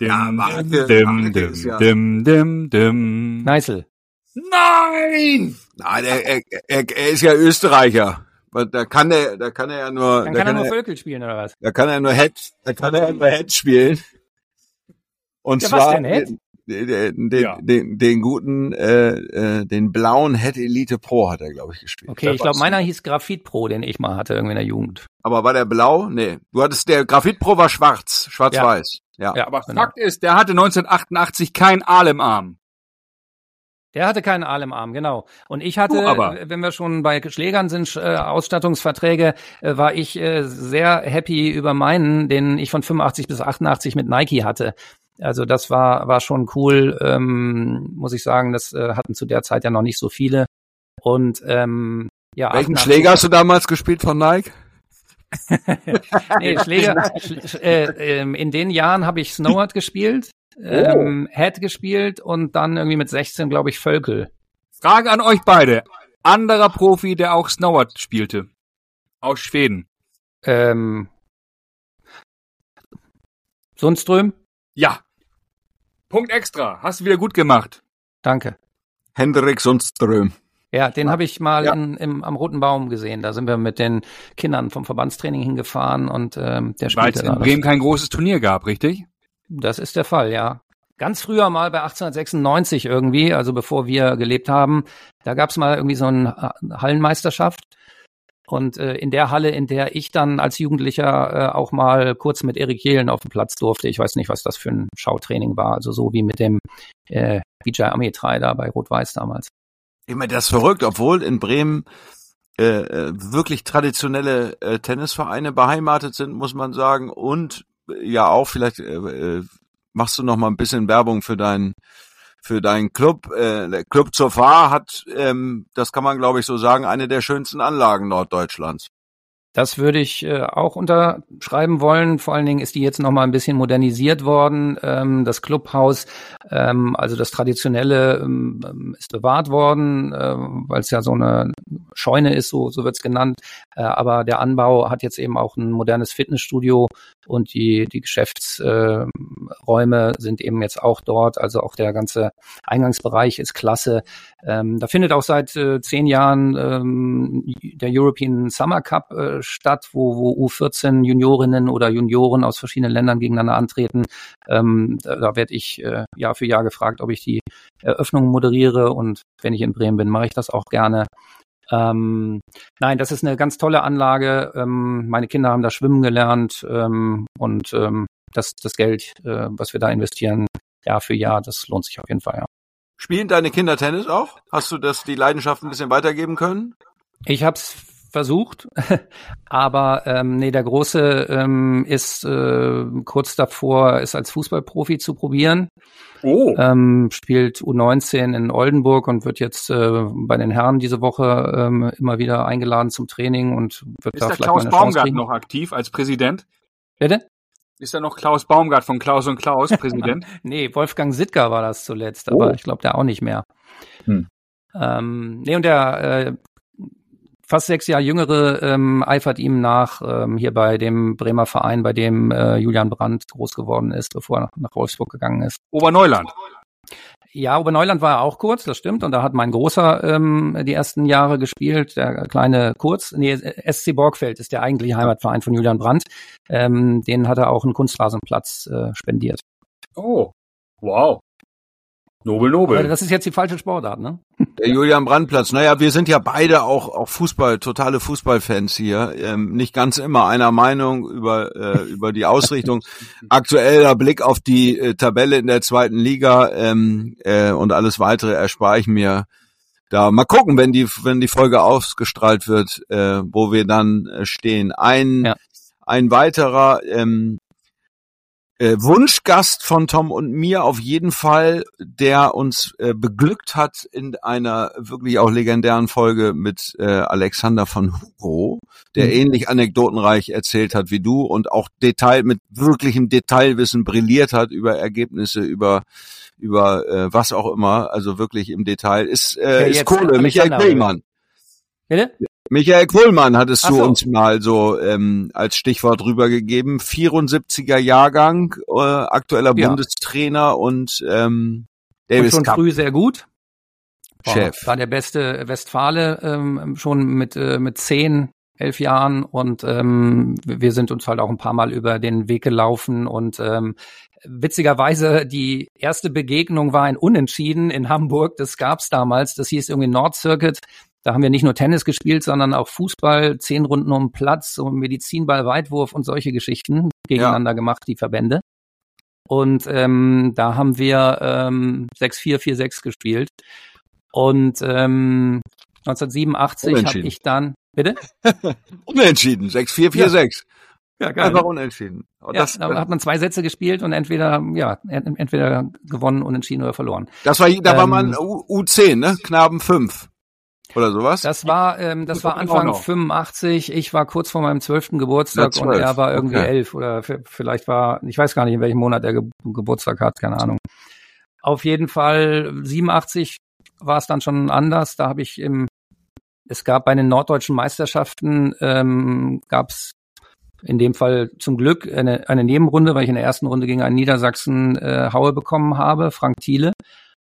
S3: Dim, ja, Marke.
S1: Dim, Marke dim, ja. dim, dim, dim.
S2: Neisel.
S1: Nein!
S3: Nein, er, er, er, er ist ja Österreicher. Da kann er, da kann er ja nur.
S2: Dann kann er nur Völkel spielen oder was?
S3: Da kann er nur Head, da kann er nur Head spielen. Und ja, zwar, den, den, ja. den, den guten, äh, äh, den blauen Head Elite Pro hat er, glaube ich, gespielt.
S2: Okay, ich glaube, meiner hieß Graphit Pro, den ich mal hatte, irgendwie in der Jugend.
S3: Aber war der blau? Nee. Du hattest, der Graphit Pro war schwarz, schwarz-weiß.
S1: Ja. ja. aber genau. Fakt ist, der hatte 1988 kein Aal im Arm.
S2: Der hatte keinen Aal im Arm, genau. Und ich hatte, wenn wir schon bei Schlägern sind, äh, Ausstattungsverträge, äh, war ich äh, sehr happy über meinen, den ich von 85 bis 88 mit Nike hatte. Also das war war schon cool, ähm, muss ich sagen. Das äh, hatten zu der Zeit ja noch nicht so viele. Und ähm, ja.
S3: Welchen Schläger hast du damals gespielt von Nike? (laughs)
S2: nee, Schläger. äh, äh, in den Jahren habe ich Snowboard gespielt ähm, oh. Head gespielt und dann irgendwie mit 16, glaube ich, Völkel.
S1: Frage an euch beide. Anderer Profi, der auch Snowboard spielte. Aus Schweden.
S2: Ähm, Sundström?
S1: Ja. Punkt extra. Hast du wieder gut gemacht.
S2: Danke.
S3: Hendrik Sundström.
S2: Ja, den habe ich mal ja. in, im, am Roten Baum gesehen. Da sind wir mit den Kindern vom Verbandstraining hingefahren und ähm, der spielte Weil es
S1: in Bremen kein großes Turnier gab, richtig?
S2: Das ist der Fall, ja. Ganz früher mal bei 1896 irgendwie, also bevor wir gelebt haben, da gab's mal irgendwie so eine Hallenmeisterschaft. Und äh, in der Halle, in der ich dann als Jugendlicher äh, auch mal kurz mit Erik Jelen auf dem Platz durfte, ich weiß nicht, was das für ein Schautraining war, also so wie mit dem äh, Vijay Amitrai da bei Rot-Weiß damals.
S3: Immer das verrückt, obwohl in Bremen äh, äh, wirklich traditionelle äh, Tennisvereine beheimatet sind, muss man sagen, und ja auch, vielleicht äh, äh, machst du noch mal ein bisschen Werbung für deinen für deinen Club. Äh, der Club zur Fahr hat, ähm, das kann man glaube ich so sagen, eine der schönsten Anlagen Norddeutschlands.
S2: Das würde ich äh, auch unterschreiben wollen. Vor allen Dingen ist die jetzt noch mal ein bisschen modernisiert worden. Ähm, das Clubhaus, ähm, also das traditionelle, ähm, ist bewahrt worden, äh, weil es ja so eine Scheune ist, so, so wird's genannt. Äh, aber der Anbau hat jetzt eben auch ein modernes Fitnessstudio und die, die Geschäftsräume äh, sind eben jetzt auch dort. Also auch der ganze Eingangsbereich ist klasse. Ähm, da findet auch seit äh, zehn Jahren ähm, der European Summer Cup äh, statt, wo, wo U14 Juniorinnen oder Junioren aus verschiedenen Ländern gegeneinander antreten. Ähm, da, da werde ich äh, Jahr für Jahr gefragt, ob ich die Eröffnung moderiere und wenn ich in Bremen bin, mache ich das auch gerne. Ähm, nein, das ist eine ganz tolle Anlage. Ähm, meine Kinder haben da schwimmen gelernt ähm, und ähm, das, das Geld, äh, was wir da investieren, Jahr für Jahr, das lohnt sich auf jeden Fall, ja.
S3: Spielen deine Kinder Tennis auch? Hast du das die Leidenschaft ein bisschen weitergeben können?
S2: Ich habe es versucht, (laughs) aber ähm, nee, der Große ähm, ist äh, kurz davor, es als Fußballprofi zu probieren. Oh. Ähm, spielt U19 in Oldenburg und wird jetzt äh, bei den Herren diese Woche ähm, immer wieder eingeladen zum Training und wird
S1: ist
S2: da
S1: der
S2: vielleicht
S1: Klaus Baumgart noch aktiv als Präsident?
S2: Bitte?
S1: Ist da noch Klaus Baumgart von Klaus und Klaus Präsident? (laughs)
S2: nee, Wolfgang Sittger war das zuletzt, aber oh. ich glaube, der auch nicht mehr. Hm. Ähm, nee, und der äh, fast sechs Jahre jüngere ähm, eifert ihm nach, ähm, hier bei dem Bremer Verein, bei dem äh, Julian Brandt groß geworden ist, bevor er nach, nach Wolfsburg gegangen ist.
S1: Oberneuland.
S2: Ja, Oberneuland war er auch kurz, das stimmt. Und da hat mein Großer ähm, die ersten Jahre gespielt, der kleine Kurz. Nee, SC Borgfeld ist der eigentliche Heimatverein von Julian Brandt. Ähm, den hat er auch einen Kunstrasenplatz äh, spendiert.
S1: Oh, wow. Nobel, Nobel.
S2: Das ist jetzt die falsche Sportart, ne?
S3: Der Julian Brandplatz. Naja, wir sind ja beide auch, auch Fußball, totale Fußballfans hier. Ähm, nicht ganz immer einer Meinung über, äh, über die Ausrichtung. (laughs) Aktueller Blick auf die äh, Tabelle in der zweiten Liga ähm, äh, und alles weitere erspare ich mir da. Mal gucken, wenn die, wenn die Folge ausgestrahlt wird, äh, wo wir dann äh, stehen. Ein, ja. ein weiterer ähm, äh, Wunschgast von Tom und mir auf jeden Fall, der uns äh, beglückt hat in einer wirklich auch legendären Folge mit äh, Alexander von Hugo, der mhm. ähnlich anekdotenreich erzählt hat wie du und auch Detail mit wirklichem Detailwissen brilliert hat über Ergebnisse, über über äh, was auch immer, also wirklich im Detail ist äh, ja, ist Kohle, Michael Pillmann. Bitte? Michael Kohlmann hattest so. du uns mal so ähm, als Stichwort rübergegeben. 74er Jahrgang, äh, aktueller ja. Bundestrainer und ähm,
S2: Davis und schon Cup. früh sehr gut. Chef. War der beste Westfale ähm, schon mit, äh, mit zehn, elf Jahren und ähm, wir sind uns halt auch ein paar Mal über den Weg gelaufen und ähm, witzigerweise die erste Begegnung war ein Unentschieden in Hamburg. Das gab's damals. Das hieß irgendwie Nord Circuit. Da haben wir nicht nur Tennis gespielt, sondern auch Fußball, zehn Runden um Platz, um Medizinball, Weitwurf und solche Geschichten gegeneinander ja. gemacht, die Verbände. Und ähm, da haben wir ähm, 6-4, 4-6 gespielt. Und ähm, 1987 habe ich dann, bitte? (laughs)
S3: Unentschieden, 6-4, 4-6. Ja, geil. Einfach unentschieden.
S2: Ja, das, da hat man zwei Sätze gespielt und entweder, ja, entweder gewonnen, unentschieden oder verloren.
S3: Das war, da ähm, war man U10, ne? Knaben 5. Oder sowas?
S2: Das war, ähm, das, das war Anfang 85. Ich war kurz vor meinem zwölften Geburtstag ja, und er war irgendwie okay. elf oder vielleicht war, ich weiß gar nicht, in welchem Monat er Ge Geburtstag hat, keine Ahnung. Auf jeden Fall 87 war es dann schon anders. Da habe ich im, es gab bei den norddeutschen Meisterschaften, ähm, gab es in dem Fall zum Glück eine, eine Nebenrunde, weil ich in der ersten Runde gegen einen Niedersachsen äh, Haue bekommen habe, Frank Thiele.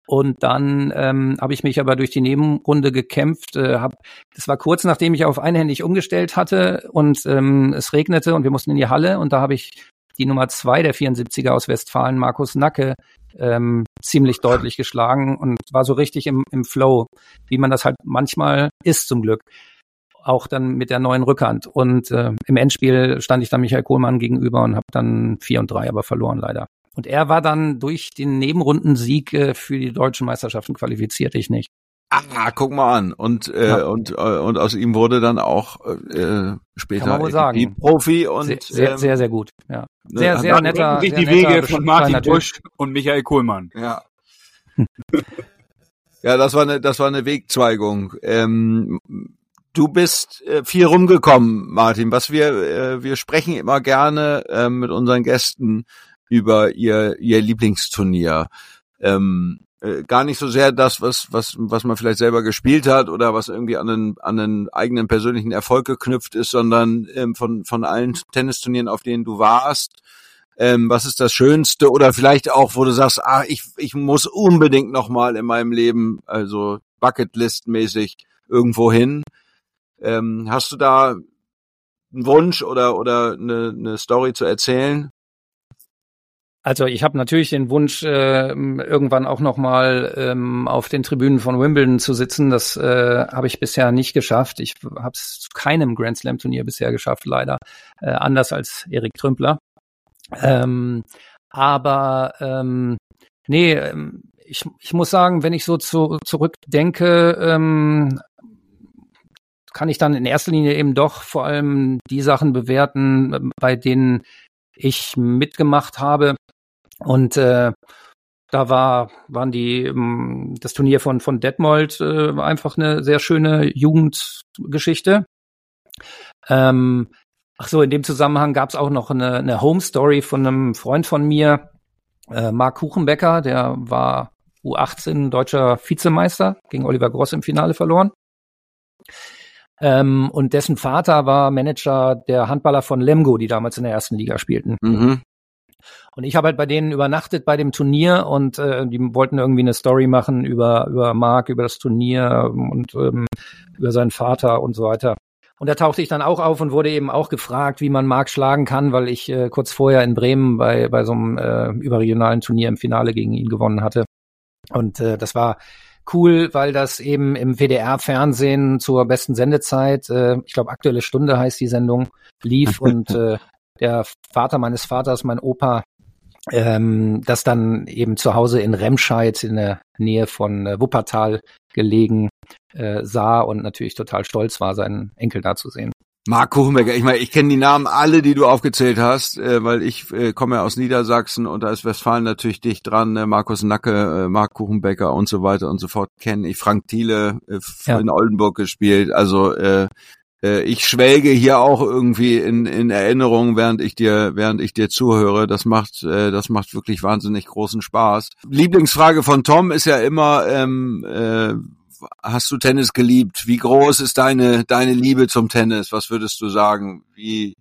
S2: Und dann ähm, habe ich mich aber durch die Nebenrunde gekämpft. Äh, hab, das war kurz nachdem ich auf einhändig umgestellt hatte und ähm, es regnete und wir mussten in die Halle und da habe ich die Nummer zwei der 74er aus Westfalen, Markus Nacke, ähm, ziemlich deutlich geschlagen und war so richtig im, im Flow, wie man das halt manchmal ist zum Glück auch dann mit der neuen Rückhand. Und äh, im Endspiel stand ich dann Michael Kohlmann gegenüber und habe dann vier und drei aber verloren leider. Und er war dann durch den Nebenrundensieg äh, für die deutschen Meisterschaften qualifiziert, ich nicht.
S3: Ah, guck mal an. Und äh, ja. und äh, und aus ihm wurde dann auch äh, später. Profi und
S2: sehr, sehr, ähm, sehr, sehr gut. Ja.
S1: Ne, sehr, sehr netter. Sich die Wege von Martin Busch und Michael Kohlmann.
S3: Ja. ja, das war eine das war eine Wegzweigung. Ähm, Du bist äh, viel rumgekommen, Martin. Was wir äh, wir sprechen immer gerne äh, mit unseren Gästen über ihr ihr Lieblingsturnier. Ähm, äh, gar nicht so sehr das, was was was man vielleicht selber gespielt hat oder was irgendwie an einen an einen eigenen persönlichen Erfolg geknüpft ist, sondern ähm, von von allen Tennisturnieren, auf denen du warst. Ähm, was ist das Schönste oder vielleicht auch, wo du sagst, ah, ich ich muss unbedingt noch mal in meinem Leben, also Bucketlist mäßig irgendwo hin. Ähm, hast du da einen Wunsch oder, oder eine, eine Story zu erzählen?
S2: Also ich habe natürlich den Wunsch, äh, irgendwann auch nochmal ähm, auf den Tribünen von Wimbledon zu sitzen. Das äh, habe ich bisher nicht geschafft. Ich habe es zu keinem Grand Slam Turnier bisher geschafft, leider. Äh, anders als Erik Trümpler. Ähm, aber ähm, nee, ähm, ich, ich muss sagen, wenn ich so zu, zurückdenke, ähm, kann ich dann in erster Linie eben doch vor allem die Sachen bewerten, bei denen ich mitgemacht habe. Und äh, da war, waren die, ähm, das Turnier von, von Detmold äh, einfach eine sehr schöne Jugendgeschichte. Ähm, ach so, in dem Zusammenhang gab es auch noch eine, eine Home Story von einem Freund von mir, äh, Marc Kuchenbecker, der war U18 deutscher Vizemeister, gegen Oliver Gross im Finale verloren. Ähm, und dessen Vater war Manager der Handballer von Lemgo, die damals in der ersten Liga spielten. Mhm. Und ich habe halt bei denen übernachtet bei dem Turnier und äh, die wollten irgendwie eine Story machen über über Marc, über das Turnier und ähm, über seinen Vater und so weiter. Und da tauchte ich dann auch auf und wurde eben auch gefragt, wie man Marc schlagen kann, weil ich äh, kurz vorher in Bremen bei bei so einem äh, überregionalen Turnier im Finale gegen ihn gewonnen hatte. Und äh, das war cool, weil das eben im WDR-Fernsehen zur besten Sendezeit, äh, ich glaube aktuelle Stunde heißt die Sendung, lief (laughs) und äh, der Vater meines Vaters, mein Opa, ähm, das dann eben zu Hause in Remscheid in der Nähe von äh, Wuppertal gelegen äh, sah und natürlich total stolz war, seinen Enkel da zu sehen.
S3: Mark Kuchenbecker, ich meine, ich kenne die Namen alle, die du aufgezählt hast, äh, weil ich äh, komme ja aus Niedersachsen und da ist Westfalen natürlich dicht dran, äh, Markus Nacke, äh, Mark Kuchenbecker und so weiter und so fort kenne ich. Frank Thiele äh, ja. in Oldenburg gespielt, also äh, äh, ich schwelge hier auch irgendwie in, in Erinnerung, während ich dir, während ich dir zuhöre. Das macht, äh, das macht wirklich wahnsinnig großen Spaß. Lieblingsfrage von Tom ist ja immer, ähm, äh, hast du Tennis geliebt? Wie groß ist deine, deine Liebe zum Tennis? Was würdest du sagen? Wie,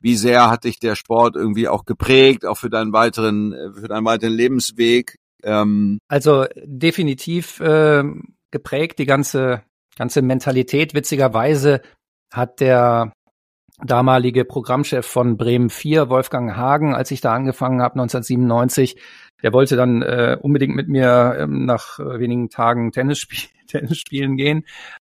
S3: wie sehr hat dich der Sport irgendwie auch geprägt, auch für deinen weiteren, für deinen weiteren Lebensweg?
S2: Ähm also definitiv äh, geprägt, die ganze, ganze Mentalität. Witzigerweise hat der damalige Programmchef von Bremen 4, Wolfgang Hagen, als ich da angefangen habe 1997. Der wollte dann äh, unbedingt mit mir ähm, nach äh, wenigen Tagen Tennis, spiel (laughs) Tennis spielen gehen.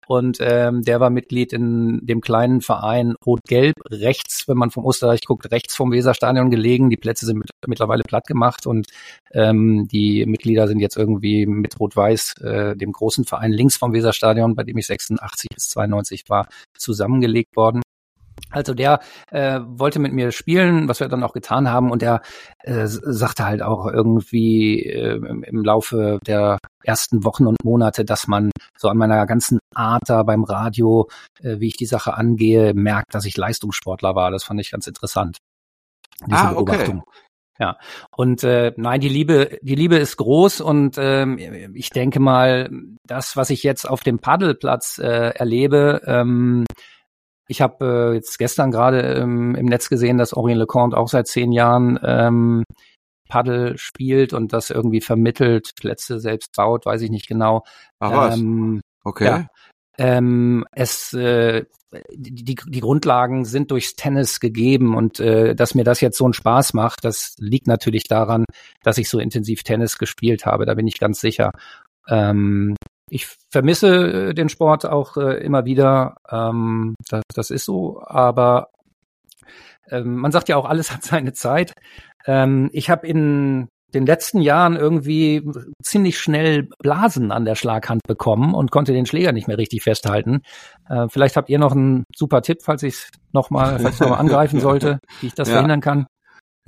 S2: Und ähm, der war Mitglied in dem kleinen Verein Rot-Gelb, rechts, wenn man vom Österreich guckt, rechts vom Weserstadion gelegen. Die Plätze sind mit, mittlerweile platt gemacht und ähm, die Mitglieder sind jetzt irgendwie mit Rot-Weiß, äh, dem großen Verein links vom Weserstadion, bei dem ich 86 bis 92 war, zusammengelegt worden. Also der äh, wollte mit mir spielen, was wir dann auch getan haben, und er äh, sagte halt auch irgendwie äh, im Laufe der ersten Wochen und Monate, dass man so an meiner ganzen Art da beim Radio, äh, wie ich die Sache angehe, merkt, dass ich Leistungssportler war. Das fand ich ganz interessant.
S3: Diese ah, Beobachtung. Okay.
S2: Ja, und äh, nein, die Liebe, die Liebe ist groß und ähm, ich denke mal, das, was ich jetzt auf dem Paddelplatz äh, erlebe, ähm, ich habe äh, jetzt gestern gerade ähm, im Netz gesehen, dass Orient Leconte auch seit zehn Jahren ähm, Paddel spielt und das irgendwie vermittelt, Plätze selbst baut, weiß ich nicht genau.
S3: Ach was? Ähm, okay. Ja,
S2: ähm, es äh, die, die, die Grundlagen sind durchs Tennis gegeben und äh, dass mir das jetzt so einen Spaß macht, das liegt natürlich daran, dass ich so intensiv Tennis gespielt habe, da bin ich ganz sicher. Ähm, ich vermisse äh, den Sport auch äh, immer wieder. Ähm, das, das ist so, aber ähm, man sagt ja auch, alles (laughs) hat seine Zeit. Ähm, ich habe in den letzten Jahren irgendwie ziemlich schnell Blasen an der Schlaghand bekommen und konnte den Schläger nicht mehr richtig festhalten. Äh, vielleicht habt ihr noch einen super Tipp, falls ich es nochmal, falls ich nochmal (laughs) angreifen sollte, wie ich das ja. verhindern kann.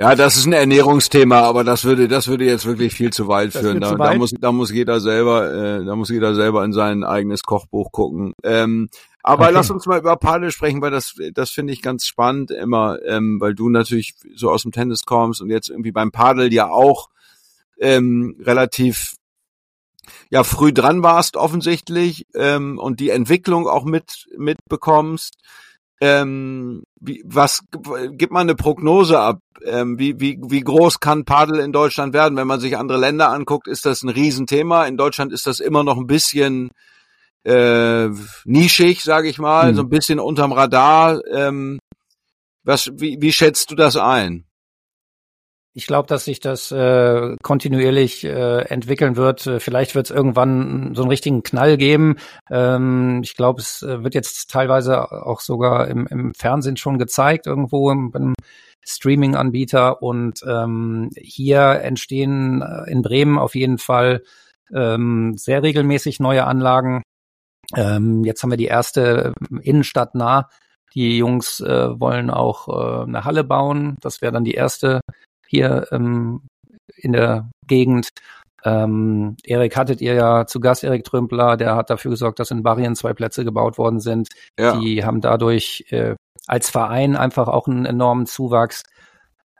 S3: Ja, das ist ein Ernährungsthema, aber das würde, das würde jetzt wirklich viel zu weit das führen. Da, weit. da, muss, da muss jeder selber, äh, da muss jeder selber in sein eigenes Kochbuch gucken. Ähm, aber okay. lass uns mal über Paddel sprechen, weil das, das finde ich ganz spannend immer, ähm, weil du natürlich so aus dem Tennis kommst und jetzt irgendwie beim Paddel ja auch ähm, relativ ja früh dran warst offensichtlich ähm, und die Entwicklung auch mit mitbekommst. Ähm, wie, was gibt man eine Prognose ab? Ähm, wie, wie, wie groß kann Padel in Deutschland werden? Wenn man sich andere Länder anguckt, ist das ein Riesenthema. In Deutschland ist das immer noch ein bisschen äh, nischig, sage ich mal, hm. so ein bisschen unterm Radar. Ähm, was, wie, wie schätzt du das ein?
S2: Ich glaube, dass sich das äh, kontinuierlich äh, entwickeln wird. Äh, vielleicht wird es irgendwann so einen richtigen Knall geben. Ähm, ich glaube, es äh, wird jetzt teilweise auch sogar im, im Fernsehen schon gezeigt, irgendwo im, im Streaming-Anbieter. Und ähm, hier entstehen äh, in Bremen auf jeden Fall ähm, sehr regelmäßig neue Anlagen. Ähm, jetzt haben wir die erste Innenstadt nah. Die Jungs äh, wollen auch äh, eine Halle bauen. Das wäre dann die erste hier ähm, in der Gegend. Ähm, Erik hattet ihr ja zu Gast, Erik Trümpler, der hat dafür gesorgt, dass in Barrien zwei Plätze gebaut worden sind. Ja. Die haben dadurch äh, als Verein einfach auch einen enormen Zuwachs.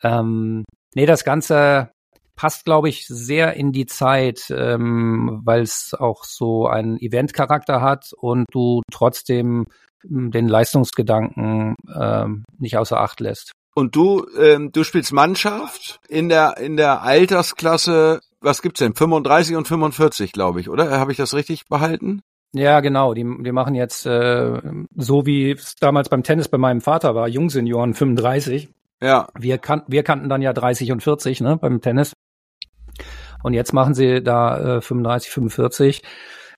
S2: Ähm, nee, das Ganze passt, glaube ich, sehr in die Zeit, ähm, weil es auch so einen Eventcharakter hat und du trotzdem ähm, den Leistungsgedanken ähm, nicht außer Acht lässt.
S3: Und du, ähm, du spielst Mannschaft in der in der Altersklasse. Was gibt's denn? 35 und 45, glaube ich, oder? Habe ich das richtig behalten?
S2: Ja, genau. Die, die machen jetzt äh, so wie es damals beim Tennis bei meinem Vater war, Jungsenioren 35.
S3: Ja.
S2: Wir, kan wir kannten dann ja 30 und 40 ne, beim Tennis. Und jetzt machen sie da äh, 35, 45.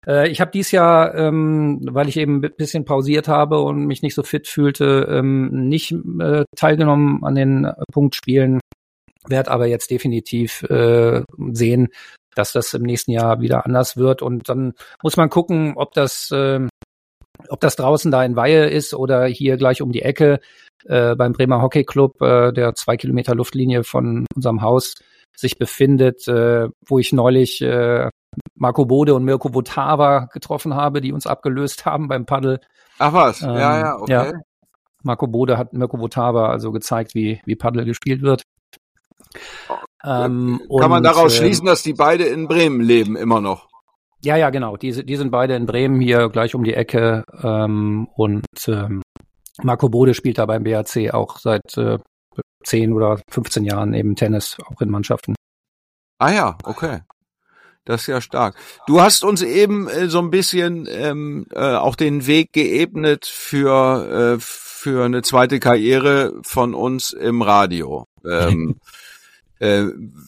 S2: Äh, ich habe dies Jahr, ähm, weil ich eben ein bisschen pausiert habe und mich nicht so fit fühlte, ähm, nicht äh, teilgenommen an den Punktspielen, werde aber jetzt definitiv äh, sehen, dass das im nächsten Jahr wieder anders wird. Und dann muss man gucken, ob das, äh, ob das draußen da in Weihe ist oder hier gleich um die Ecke äh, beim Bremer Hockey Club, äh, der zwei Kilometer Luftlinie von unserem Haus sich befindet, äh, wo ich neulich äh, Marco Bode und Mirko Votava getroffen habe, die uns abgelöst haben beim Paddel.
S3: Ach was, ähm, ja, ja, okay. Ja.
S2: Marco Bode hat Mirko Votava also gezeigt, wie, wie Paddel gespielt wird.
S3: Ähm, Kann man daraus äh, schließen, dass die beide in Bremen leben, immer noch?
S2: Ja, ja, genau. Die, die sind beide in Bremen hier gleich um die Ecke. Ähm, und ähm, Marco Bode spielt da beim BAC auch seit äh, 10 oder 15 Jahren eben Tennis, auch in Mannschaften.
S3: Ah ja, okay. Das ist ja stark. Du hast uns eben äh, so ein bisschen ähm, äh, auch den Weg geebnet für, äh, für eine zweite Karriere von uns im Radio. Ähm, (laughs) äh,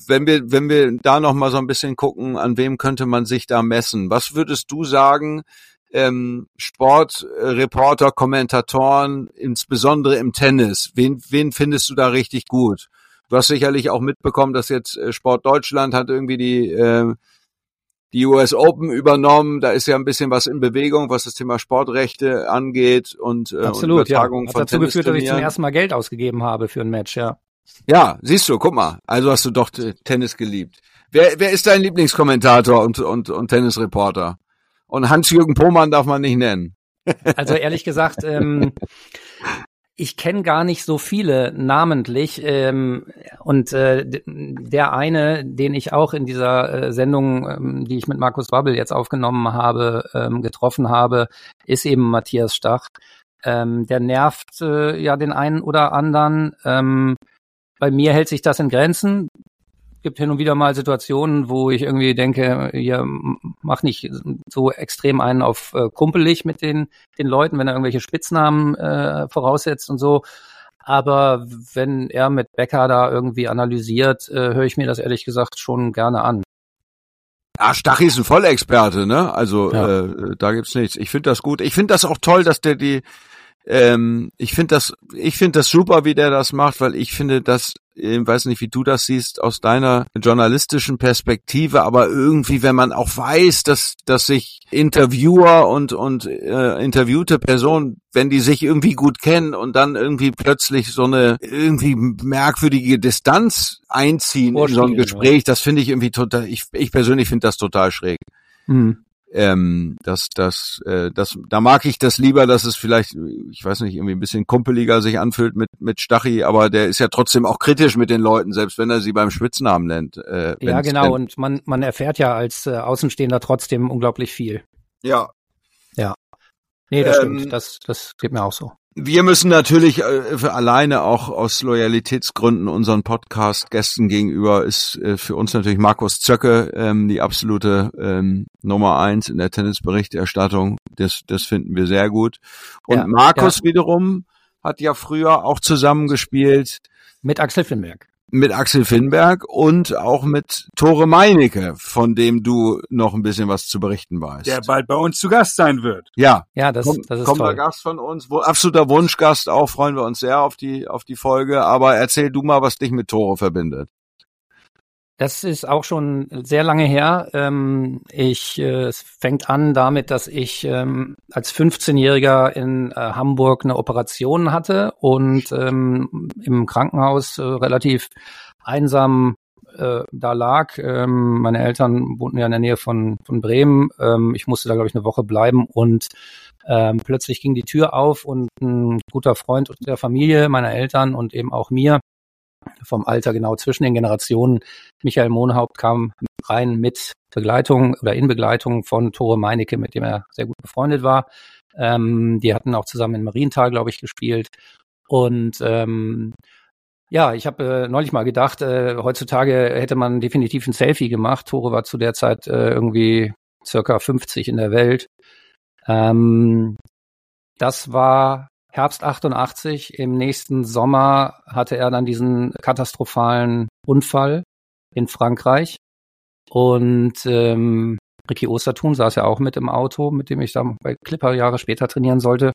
S3: wenn wir, wenn wir da noch mal so ein bisschen gucken, an wem könnte man sich da messen? Was würdest du sagen? Ähm, Sportreporter, Kommentatoren, insbesondere im Tennis. Wen, wen findest du da richtig gut? Du hast sicherlich auch mitbekommen, dass jetzt äh, Sport Deutschland hat irgendwie die äh, die US Open übernommen. Da ist ja ein bisschen was in Bewegung, was das Thema Sportrechte angeht und, äh,
S2: Absolut,
S3: und Übertragung
S2: ja. Hat dazu geführt, dass ich zum ersten Mal Geld ausgegeben habe für ein Match, ja.
S3: Ja, siehst du, guck mal. Also hast du doch Tennis geliebt. Wer, wer ist dein Lieblingskommentator und, und, und Tennisreporter? Und Hans-Jürgen Pohmann darf man nicht nennen. (laughs)
S2: Also ehrlich gesagt, ähm, ich kenne gar nicht so viele namentlich. Ähm, und äh, der eine, den ich auch in dieser äh, Sendung, ähm, die ich mit Markus Wabbel jetzt aufgenommen habe, ähm, getroffen habe, ist eben Matthias Stach. Ähm, der nervt äh, ja den einen oder anderen. Ähm, bei mir hält sich das in Grenzen. Gibt hin und wieder mal Situationen, wo ich irgendwie denke, ihr mach nicht so extrem einen auf äh, kumpelig mit den, den Leuten, wenn er irgendwelche Spitznamen äh, voraussetzt und so. Aber wenn er mit Becker da irgendwie analysiert, äh, höre ich mir das ehrlich gesagt schon gerne an.
S3: Ah, Stachy ist ein Vollexperte, ne? Also ja. äh, da gibt's nichts. Ich finde das gut. Ich finde das auch toll, dass der die ähm, ich finde das, ich finde das super, wie der das macht, weil ich finde, dass, ich weiß nicht, wie du das siehst aus deiner journalistischen Perspektive, aber irgendwie, wenn man auch weiß, dass, dass sich Interviewer und und äh, interviewte Personen, wenn die sich irgendwie gut kennen und dann irgendwie plötzlich so eine irgendwie merkwürdige Distanz einziehen in so ein Gespräch, das finde ich irgendwie total. Ich, ich persönlich finde das total schräg. Mhm ähm, das, das, äh, das, da mag ich das lieber, dass es vielleicht, ich weiß nicht, irgendwie ein bisschen kumpeliger sich anfühlt mit mit Stachy, aber der ist ja trotzdem auch kritisch mit den Leuten, selbst wenn er sie beim Spitznamen nennt.
S2: Äh, ja, genau. Und man man erfährt ja als äh, Außenstehender trotzdem unglaublich viel.
S3: Ja.
S2: Ja. Nee, das ähm, stimmt. Das das geht mir auch so.
S3: Wir müssen natürlich äh, alleine auch aus Loyalitätsgründen unseren Podcast-Gästen gegenüber ist äh, für uns natürlich Markus Zöcke ähm, die absolute ähm, Nummer eins in der Tennisberichterstattung. Das, das finden wir sehr gut. Und ja, Markus ja. wiederum hat ja früher auch zusammengespielt
S2: mit Axel Finnberg
S3: mit Axel Finnberg und auch mit Tore Meinecke, von dem du noch ein bisschen was zu berichten weißt.
S1: Der bald bei uns zu Gast sein wird.
S3: Ja,
S2: ja, das,
S3: Komm,
S2: das ist
S3: kommt
S2: toll.
S3: Gast von uns, wo, absoluter Wunschgast auch, freuen wir uns sehr auf die auf die Folge. Aber erzähl du mal, was dich mit Tore verbindet.
S2: Das ist auch schon sehr lange her. Ähm, ich, äh, es fängt an damit, dass ich ähm, als 15-Jähriger in äh, Hamburg eine Operation hatte und ähm, im Krankenhaus äh, relativ einsam äh, da lag. Ähm, meine Eltern wohnten ja in der Nähe von, von Bremen. Ähm, ich musste da, glaube ich, eine Woche bleiben und ähm, plötzlich ging die Tür auf und ein guter Freund der Familie meiner Eltern und eben auch mir vom Alter genau zwischen den Generationen. Michael Mohnhaupt kam rein mit Begleitung oder in Begleitung von Tore Meinecke, mit dem er sehr gut befreundet war. Ähm, die hatten auch zusammen in Marienthal, glaube ich, gespielt. Und ähm, ja, ich habe äh, neulich mal gedacht, äh, heutzutage hätte man definitiv ein Selfie gemacht. Tore war zu der Zeit äh, irgendwie circa 50 in der Welt. Ähm, das war Herbst 88. Im nächsten Sommer hatte er dann diesen katastrophalen Unfall in Frankreich. Und ähm, Ricky Ostertun saß ja auch mit im Auto, mit dem ich dann bei Clipper Jahre später trainieren sollte.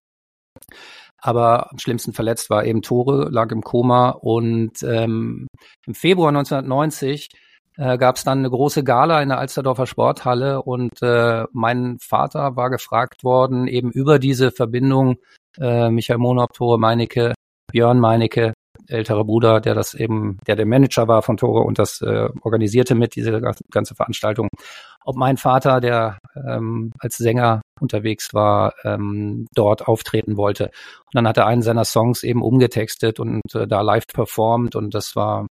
S2: Aber am schlimmsten verletzt war eben Tore, lag im Koma. Und ähm, im Februar 1990 äh, gab es dann eine große Gala in der Alsterdorfer Sporthalle und äh, mein Vater war gefragt worden, eben über diese Verbindung äh, Michael Monop, Tore Meinecke, Björn Meinecke, älterer Bruder, der das eben, der der Manager war von Tore und das äh, organisierte mit, diese ganze Veranstaltung. Ob mein Vater, der ähm, als Sänger unterwegs war, ähm, dort auftreten wollte. Und dann hat er einen seiner Songs eben umgetextet und äh, da live performt und das war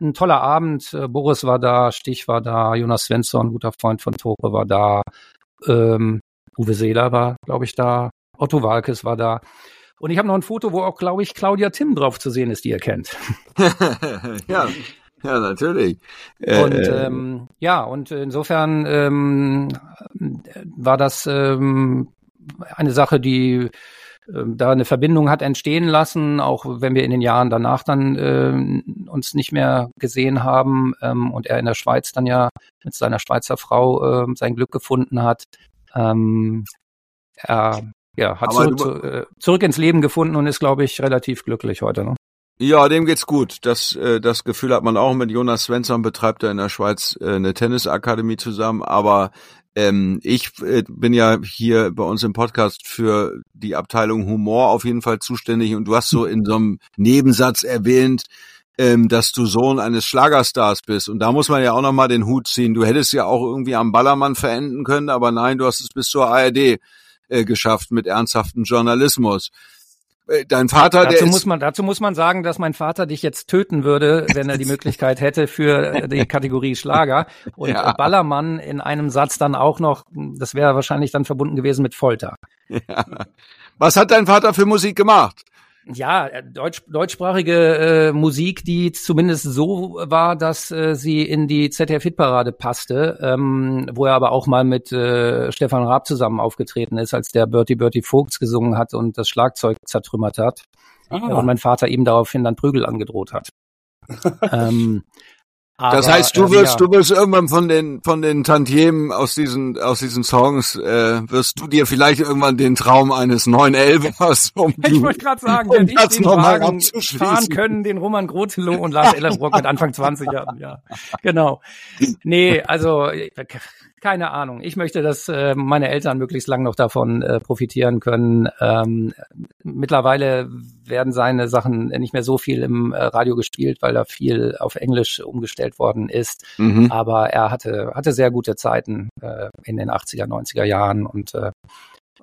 S2: ein toller Abend. Äh, Boris war da, Stich war da, Jonas Svensson, guter Freund von Tore, war da. Ähm, Uwe Seeler war, glaube ich, da. Otto Walkes war da. Und ich habe noch ein Foto, wo auch, glaube ich, Claudia Timm drauf zu sehen ist, die ihr kennt. (laughs)
S3: ja. Ja, natürlich.
S2: Äh, und äh, ähm, ja, und insofern ähm, war das ähm, eine Sache, die ähm, da eine Verbindung hat entstehen lassen, auch wenn wir in den Jahren danach dann äh, uns nicht mehr gesehen haben ähm, und er in der Schweiz dann ja mit seiner Schweizer Frau äh, sein Glück gefunden hat. Ähm, er ja, hat zurück, zu, äh, zurück ins Leben gefunden und ist, glaube ich, relativ glücklich heute. Ne?
S3: Ja, dem geht's gut. Das, äh, das Gefühl hat man auch mit Jonas Svensson, betreibt er in der Schweiz äh, eine Tennisakademie zusammen. Aber ähm, ich äh, bin ja hier bei uns im Podcast für die Abteilung Humor auf jeden Fall zuständig und du hast so in so einem Nebensatz erwähnt, ähm, dass du Sohn eines Schlagerstars bist. Und da muss man ja auch nochmal den Hut ziehen. Du hättest ja auch irgendwie am Ballermann verenden können, aber nein, du hast es bis zur ARD äh, geschafft mit ernsthaftem Journalismus. Äh, dein Vater,
S2: dazu
S3: der
S2: muss man, dazu muss man sagen, dass mein Vater dich jetzt töten würde, wenn er die (laughs) Möglichkeit hätte für äh, die Kategorie Schlager. Und ja. Ballermann in einem Satz dann auch noch, das wäre wahrscheinlich dann verbunden gewesen mit Folter.
S3: Ja. Was hat dein Vater für Musik gemacht?
S2: Ja, äh, deutsch, deutschsprachige äh, Musik, die zumindest so war, dass äh, sie in die ZDF-Hitparade passte, ähm, wo er aber auch mal mit äh, Stefan Raab zusammen aufgetreten ist, als der Bertie Bertie Vogts gesungen hat und das Schlagzeug zertrümmert hat. Ah. Und mein Vater ihm daraufhin dann Prügel angedroht hat. (laughs) ähm,
S3: aber, das heißt, du äh, wirst, ja. du wirst irgendwann von den von den Tantiemen aus diesen aus diesen Songs äh, wirst du dir vielleicht irgendwann den Traum eines neuen Elvers
S2: um (laughs) Ich wollte gerade sagen, um wenn ich den Wagen fahren können, den Roman Grotelow und Lars Ellerbrock mit Anfang 20 Jahren, ja, genau. Nee, also keine Ahnung. Ich möchte, dass äh, meine Eltern möglichst lang noch davon äh, profitieren können. Ähm, mittlerweile werden seine Sachen nicht mehr so viel im äh, Radio gespielt, weil da viel auf Englisch umgestellt worden ist. Mhm. Aber er hatte, hatte sehr gute Zeiten äh, in den 80er, 90er Jahren und äh,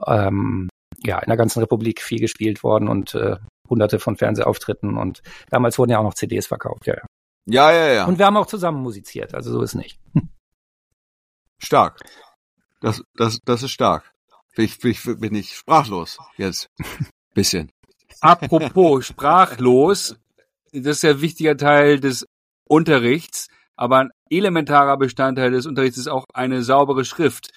S2: ähm, ja, in der ganzen Republik viel gespielt worden und äh, hunderte von Fernsehauftritten und damals wurden ja auch noch CDs verkauft, ja, ja.
S3: Ja, ja, ja.
S2: Und wir haben auch zusammen musiziert, also so ist nicht. (laughs)
S3: Stark. Das, das, das ist stark. Ich, ich, bin ich sprachlos jetzt. (laughs) Bisschen.
S1: Apropos (laughs) sprachlos, das ist ja ein wichtiger Teil des Unterrichts, aber ein elementarer Bestandteil des Unterrichts ist auch eine saubere Schrift.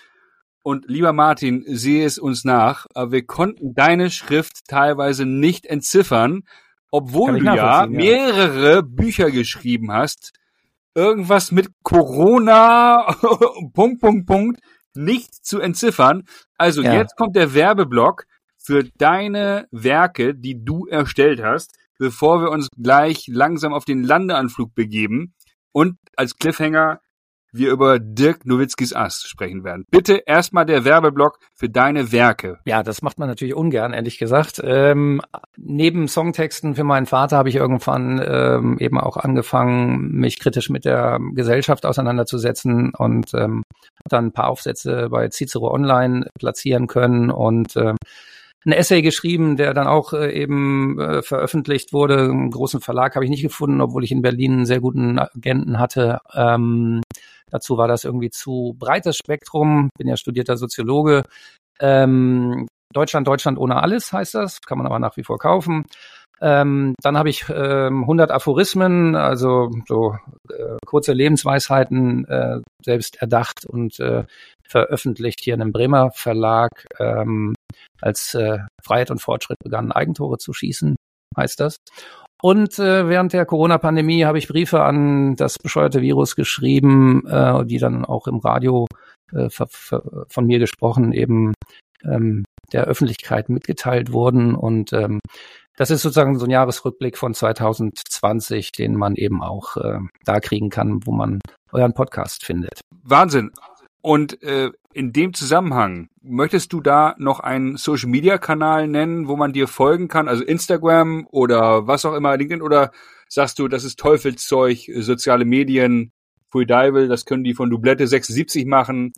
S1: Und lieber Martin, sehe es uns nach, aber wir konnten deine Schrift teilweise nicht entziffern, obwohl du ja mehrere Bücher geschrieben hast, irgendwas mit Corona, (laughs) Punkt, Punkt, Punkt, nicht zu entziffern. Also ja. jetzt kommt der Werbeblock für deine Werke, die du erstellt hast, bevor wir uns gleich langsam auf den Landeanflug begeben. Und als Cliffhanger wir über Dirk Nowitzkis Ass sprechen werden. Bitte erstmal der Werbeblock für deine Werke.
S2: Ja, das macht man natürlich ungern, ehrlich gesagt. Ähm, neben Songtexten für meinen Vater habe ich irgendwann ähm, eben auch angefangen, mich kritisch mit der Gesellschaft auseinanderzusetzen und ähm, dann ein paar Aufsätze bei Cicero Online platzieren können und ähm, ein Essay geschrieben, der dann auch äh, eben äh, veröffentlicht wurde. Einen großen Verlag habe ich nicht gefunden, obwohl ich in Berlin einen sehr guten Agenten hatte. Ähm, Dazu war das irgendwie zu breites Spektrum. Bin ja studierter Soziologe. Ähm, Deutschland, Deutschland ohne alles heißt das, kann man aber nach wie vor kaufen. Ähm, dann habe ich ähm, 100 Aphorismen, also so äh, kurze Lebensweisheiten äh, selbst erdacht und äh, veröffentlicht hier in einem Bremer Verlag. Ähm, als äh, Freiheit und Fortschritt begannen, Eigentore zu schießen, heißt das. Und äh, während der Corona-Pandemie habe ich Briefe an das bescheuerte Virus geschrieben, äh, die dann auch im Radio äh, von mir gesprochen eben ähm, der Öffentlichkeit mitgeteilt wurden. Und ähm, das ist sozusagen so ein Jahresrückblick von 2020, den man eben auch äh, da kriegen kann, wo man euren Podcast findet.
S1: Wahnsinn. Und äh, in dem Zusammenhang, möchtest du da noch einen Social Media Kanal nennen, wo man dir folgen kann? Also Instagram oder was auch immer, LinkedIn oder sagst du, das ist Teufelszeug, soziale Medien, Full Dival, das können die von Dublette 76 machen.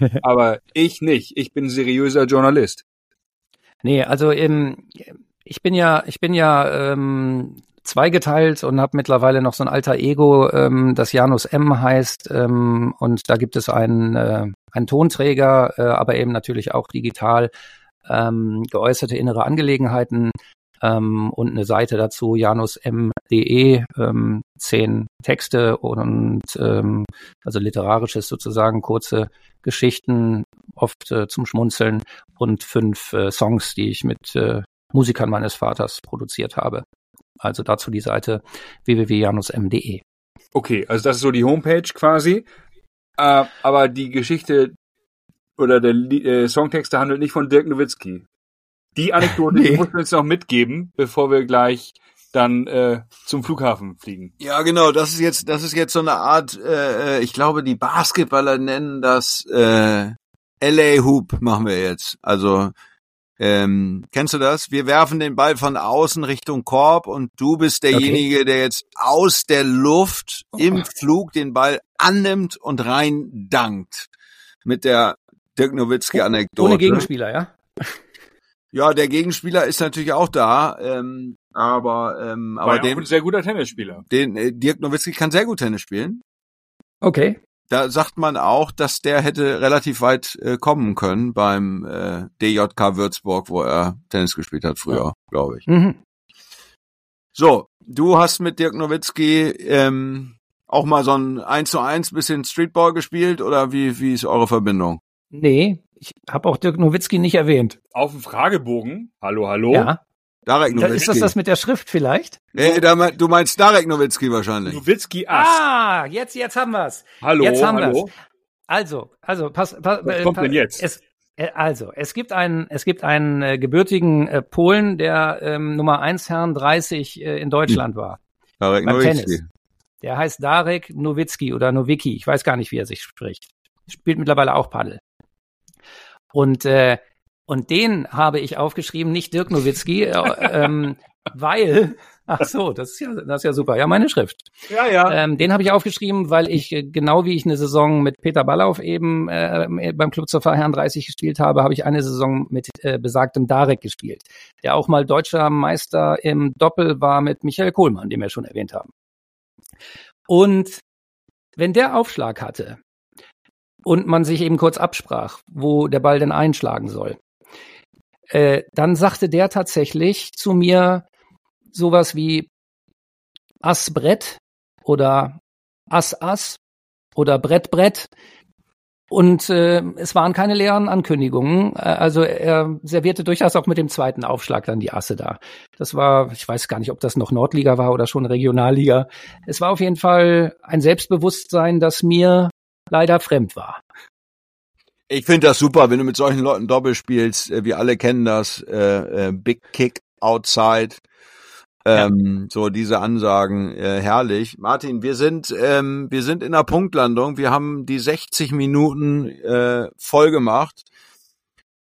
S1: (laughs) aber ich nicht. Ich bin seriöser Journalist.
S2: Nee, also ähm, ich bin ja, ich bin ja ähm, zweigeteilt und habe mittlerweile noch so ein alter Ego, ähm, das Janus M heißt. Ähm, und da gibt es einen, äh, einen Tonträger, äh, aber eben natürlich auch digital ähm, geäußerte innere Angelegenheiten. ähm, und eine Seite dazu, janusm.de, ähm, zehn Texte und ähm, also literarisches sozusagen, kurze Geschichten, oft äh, zum Schmunzeln und fünf äh, Songs, die ich mit äh, Musikern meines Vaters produziert habe. Also dazu die Seite www.janusm.de.
S1: Okay, also das ist so die Homepage quasi. Äh, aber die Geschichte oder der äh, Songtext handelt nicht von Dirk Nowitzki. Die Anekdote (laughs) nee. die musst du uns noch mitgeben, bevor wir gleich dann äh, zum Flughafen fliegen.
S3: Ja, genau. Das ist jetzt, das ist jetzt so eine Art. Äh, ich glaube, die Basketballer nennen das äh, LA Hoop. Machen wir jetzt. Also ähm, kennst du das? Wir werfen den Ball von außen Richtung Korb und du bist derjenige, okay. der jetzt aus der Luft oh. im Flug den Ball annimmt und rein dankt. Mit der Dirk Nowitzki-Anekdote.
S2: Ohne Gegenspieler, ja?
S3: Ja, der Gegenspieler ist natürlich auch da, ähm, aber ähm,
S1: War aber den, ein sehr guter Tennisspieler.
S3: Den äh, Dirk Nowitzki kann sehr gut Tennis spielen.
S2: Okay.
S3: Da sagt man auch, dass der hätte relativ weit äh, kommen können beim äh, DJK Würzburg, wo er Tennis gespielt hat früher, ja. glaube ich. Mhm. So, du hast mit Dirk Nowitzki ähm, auch mal so ein 1 zu 1 bisschen Streetball gespielt oder wie, wie ist eure Verbindung?
S2: Nee, ich habe auch Dirk Nowitzki nicht erwähnt.
S1: Auf dem Fragebogen. Hallo, hallo.
S2: Ja. Darek Nowitzki. Ist das das mit der Schrift vielleicht?
S3: Nee, du meinst Darek Nowitzki wahrscheinlich.
S1: Nowitzki
S2: Ast. Ah, jetzt, jetzt haben wir's.
S1: Hallo,
S2: jetzt haben
S1: hallo. Wir's.
S2: Also, also, pass, pass
S1: Was kommt
S2: pass,
S1: denn jetzt?
S2: Es, äh, also, es gibt einen, es gibt einen äh, gebürtigen äh, Polen, der ähm, Nummer 1 Herrn 30 äh, in Deutschland war.
S3: Darek Nowitzki. Tennis.
S2: Der heißt Darek Nowitzki oder Nowicki. Ich weiß gar nicht, wie er sich spricht. Spielt mittlerweile auch Paddel. Und, äh, und den habe ich aufgeschrieben, nicht Dirk Nowitzki, äh, ähm, (laughs) weil, ach so, das ist ja, das ist ja super. Ja, meine Schrift.
S1: Ja, ja.
S2: Ähm, den habe ich aufgeschrieben, weil ich, äh, genau wie ich eine Saison mit Peter Ballauf eben äh, beim Club zur Herren 30 gespielt habe, habe ich eine Saison mit äh, besagtem Darek gespielt, der auch mal deutscher Meister im Doppel war mit Michael Kohlmann, den wir schon erwähnt haben. Und wenn der Aufschlag hatte, und man sich eben kurz absprach, wo der Ball denn einschlagen soll. Äh, dann sagte der tatsächlich zu mir sowas wie Ass Brett oder Ass Ass oder Brett Brett. Und äh, es waren keine leeren Ankündigungen. Äh, also er servierte durchaus auch mit dem zweiten Aufschlag dann die Asse da. Das war, ich weiß gar nicht, ob das noch Nordliga war oder schon Regionalliga. Es war auf jeden Fall ein Selbstbewusstsein, das mir leider fremd war.
S3: Ich finde das super, wenn du mit solchen Leuten Doppel spielst. Äh, wir alle kennen das. Äh, äh, Big Kick Outside. Ähm, ja. So diese Ansagen, äh, herrlich. Martin, wir sind ähm, wir sind in der Punktlandung. Wir haben die 60 Minuten äh, voll gemacht.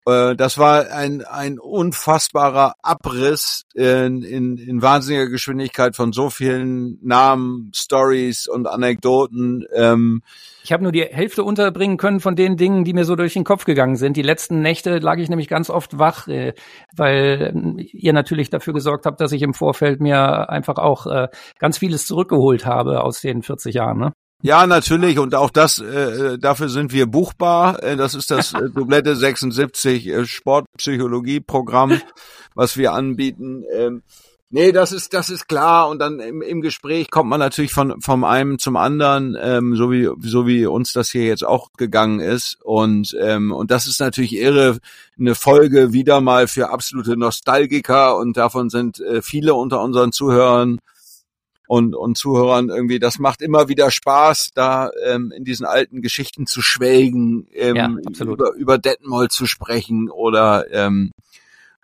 S3: Äh, das war ein, ein unfassbarer Abriss in, in, in wahnsinniger Geschwindigkeit von so vielen Namen, Stories und Anekdoten. Ähm,
S2: ich habe nur die Hälfte unterbringen können von den Dingen, die mir so durch den Kopf gegangen sind. Die letzten Nächte lag ich nämlich ganz oft wach, äh, weil äh, ihr natürlich dafür gesorgt habt, dass ich im Vorfeld mir einfach auch ganz vieles zurückgeholt habe aus den 40 Jahren. Ne?
S3: Ja, natürlich. Und auch das, äh, dafür sind wir buchbar. Äh, das ist das äh, Dublette 76 äh, Sportpsychologie-Programm, (laughs) was wir anbieten. Ähm, nee, das ist, das ist klar. Und dann im, im Gespräch kommt man natürlich von, vom einen zum anderen, ähm, so wie, so wie uns das hier jetzt auch gegangen ist. Und, ähm, und das ist natürlich irre, eine Folge wieder mal für absolute Nostalgiker. Und davon sind äh, viele unter unseren Zuhörern und, und Zuhörern irgendwie, das macht immer wieder Spaß, da ähm, in diesen alten Geschichten zu schwelgen, ähm, ja, über, über Detmold zu sprechen oder, ähm,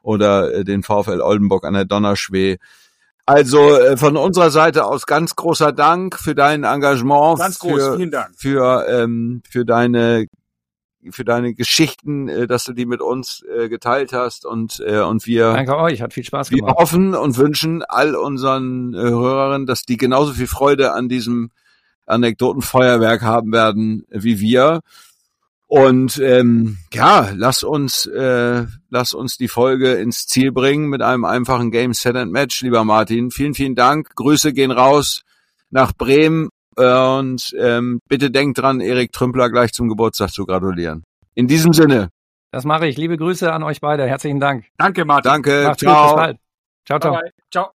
S3: oder äh, den VfL Oldenburg an der Donnerschwee. Also äh, von unserer Seite aus ganz großer Dank für dein Engagement,
S1: ganz groß,
S3: für,
S1: vielen Dank.
S3: für, ähm, für deine für deine Geschichten, äh, dass du die mit uns äh, geteilt hast und äh, und wir
S2: Danke euch, hat viel Spaß gemacht.
S3: Wir hoffen und wünschen all unseren äh, Hörerinnen, dass die genauso viel Freude an diesem Anekdotenfeuerwerk haben werden wie wir. Und ähm, ja, lass uns äh, lass uns die Folge ins Ziel bringen mit einem einfachen Game Set and Match, lieber Martin. Vielen vielen Dank. Grüße gehen raus nach Bremen und ähm, bitte denkt dran, Erik Trümpler gleich zum Geburtstag zu gratulieren. In diesem Sinne.
S2: Das mache ich. Liebe Grüße an euch beide. Herzlichen Dank.
S1: Danke, Martin.
S3: Danke.
S2: Macht's ciao. Gut, bis bald. Ciao, ciao.
S1: Bye bye. Ciao.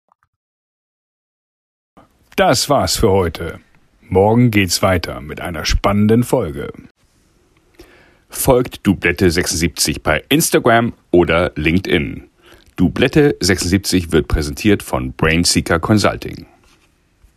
S4: Das war's für heute. Morgen geht's weiter mit einer spannenden Folge. Folgt Dublette76 bei Instagram oder LinkedIn. Dublette76 wird präsentiert von Brainseeker Consulting.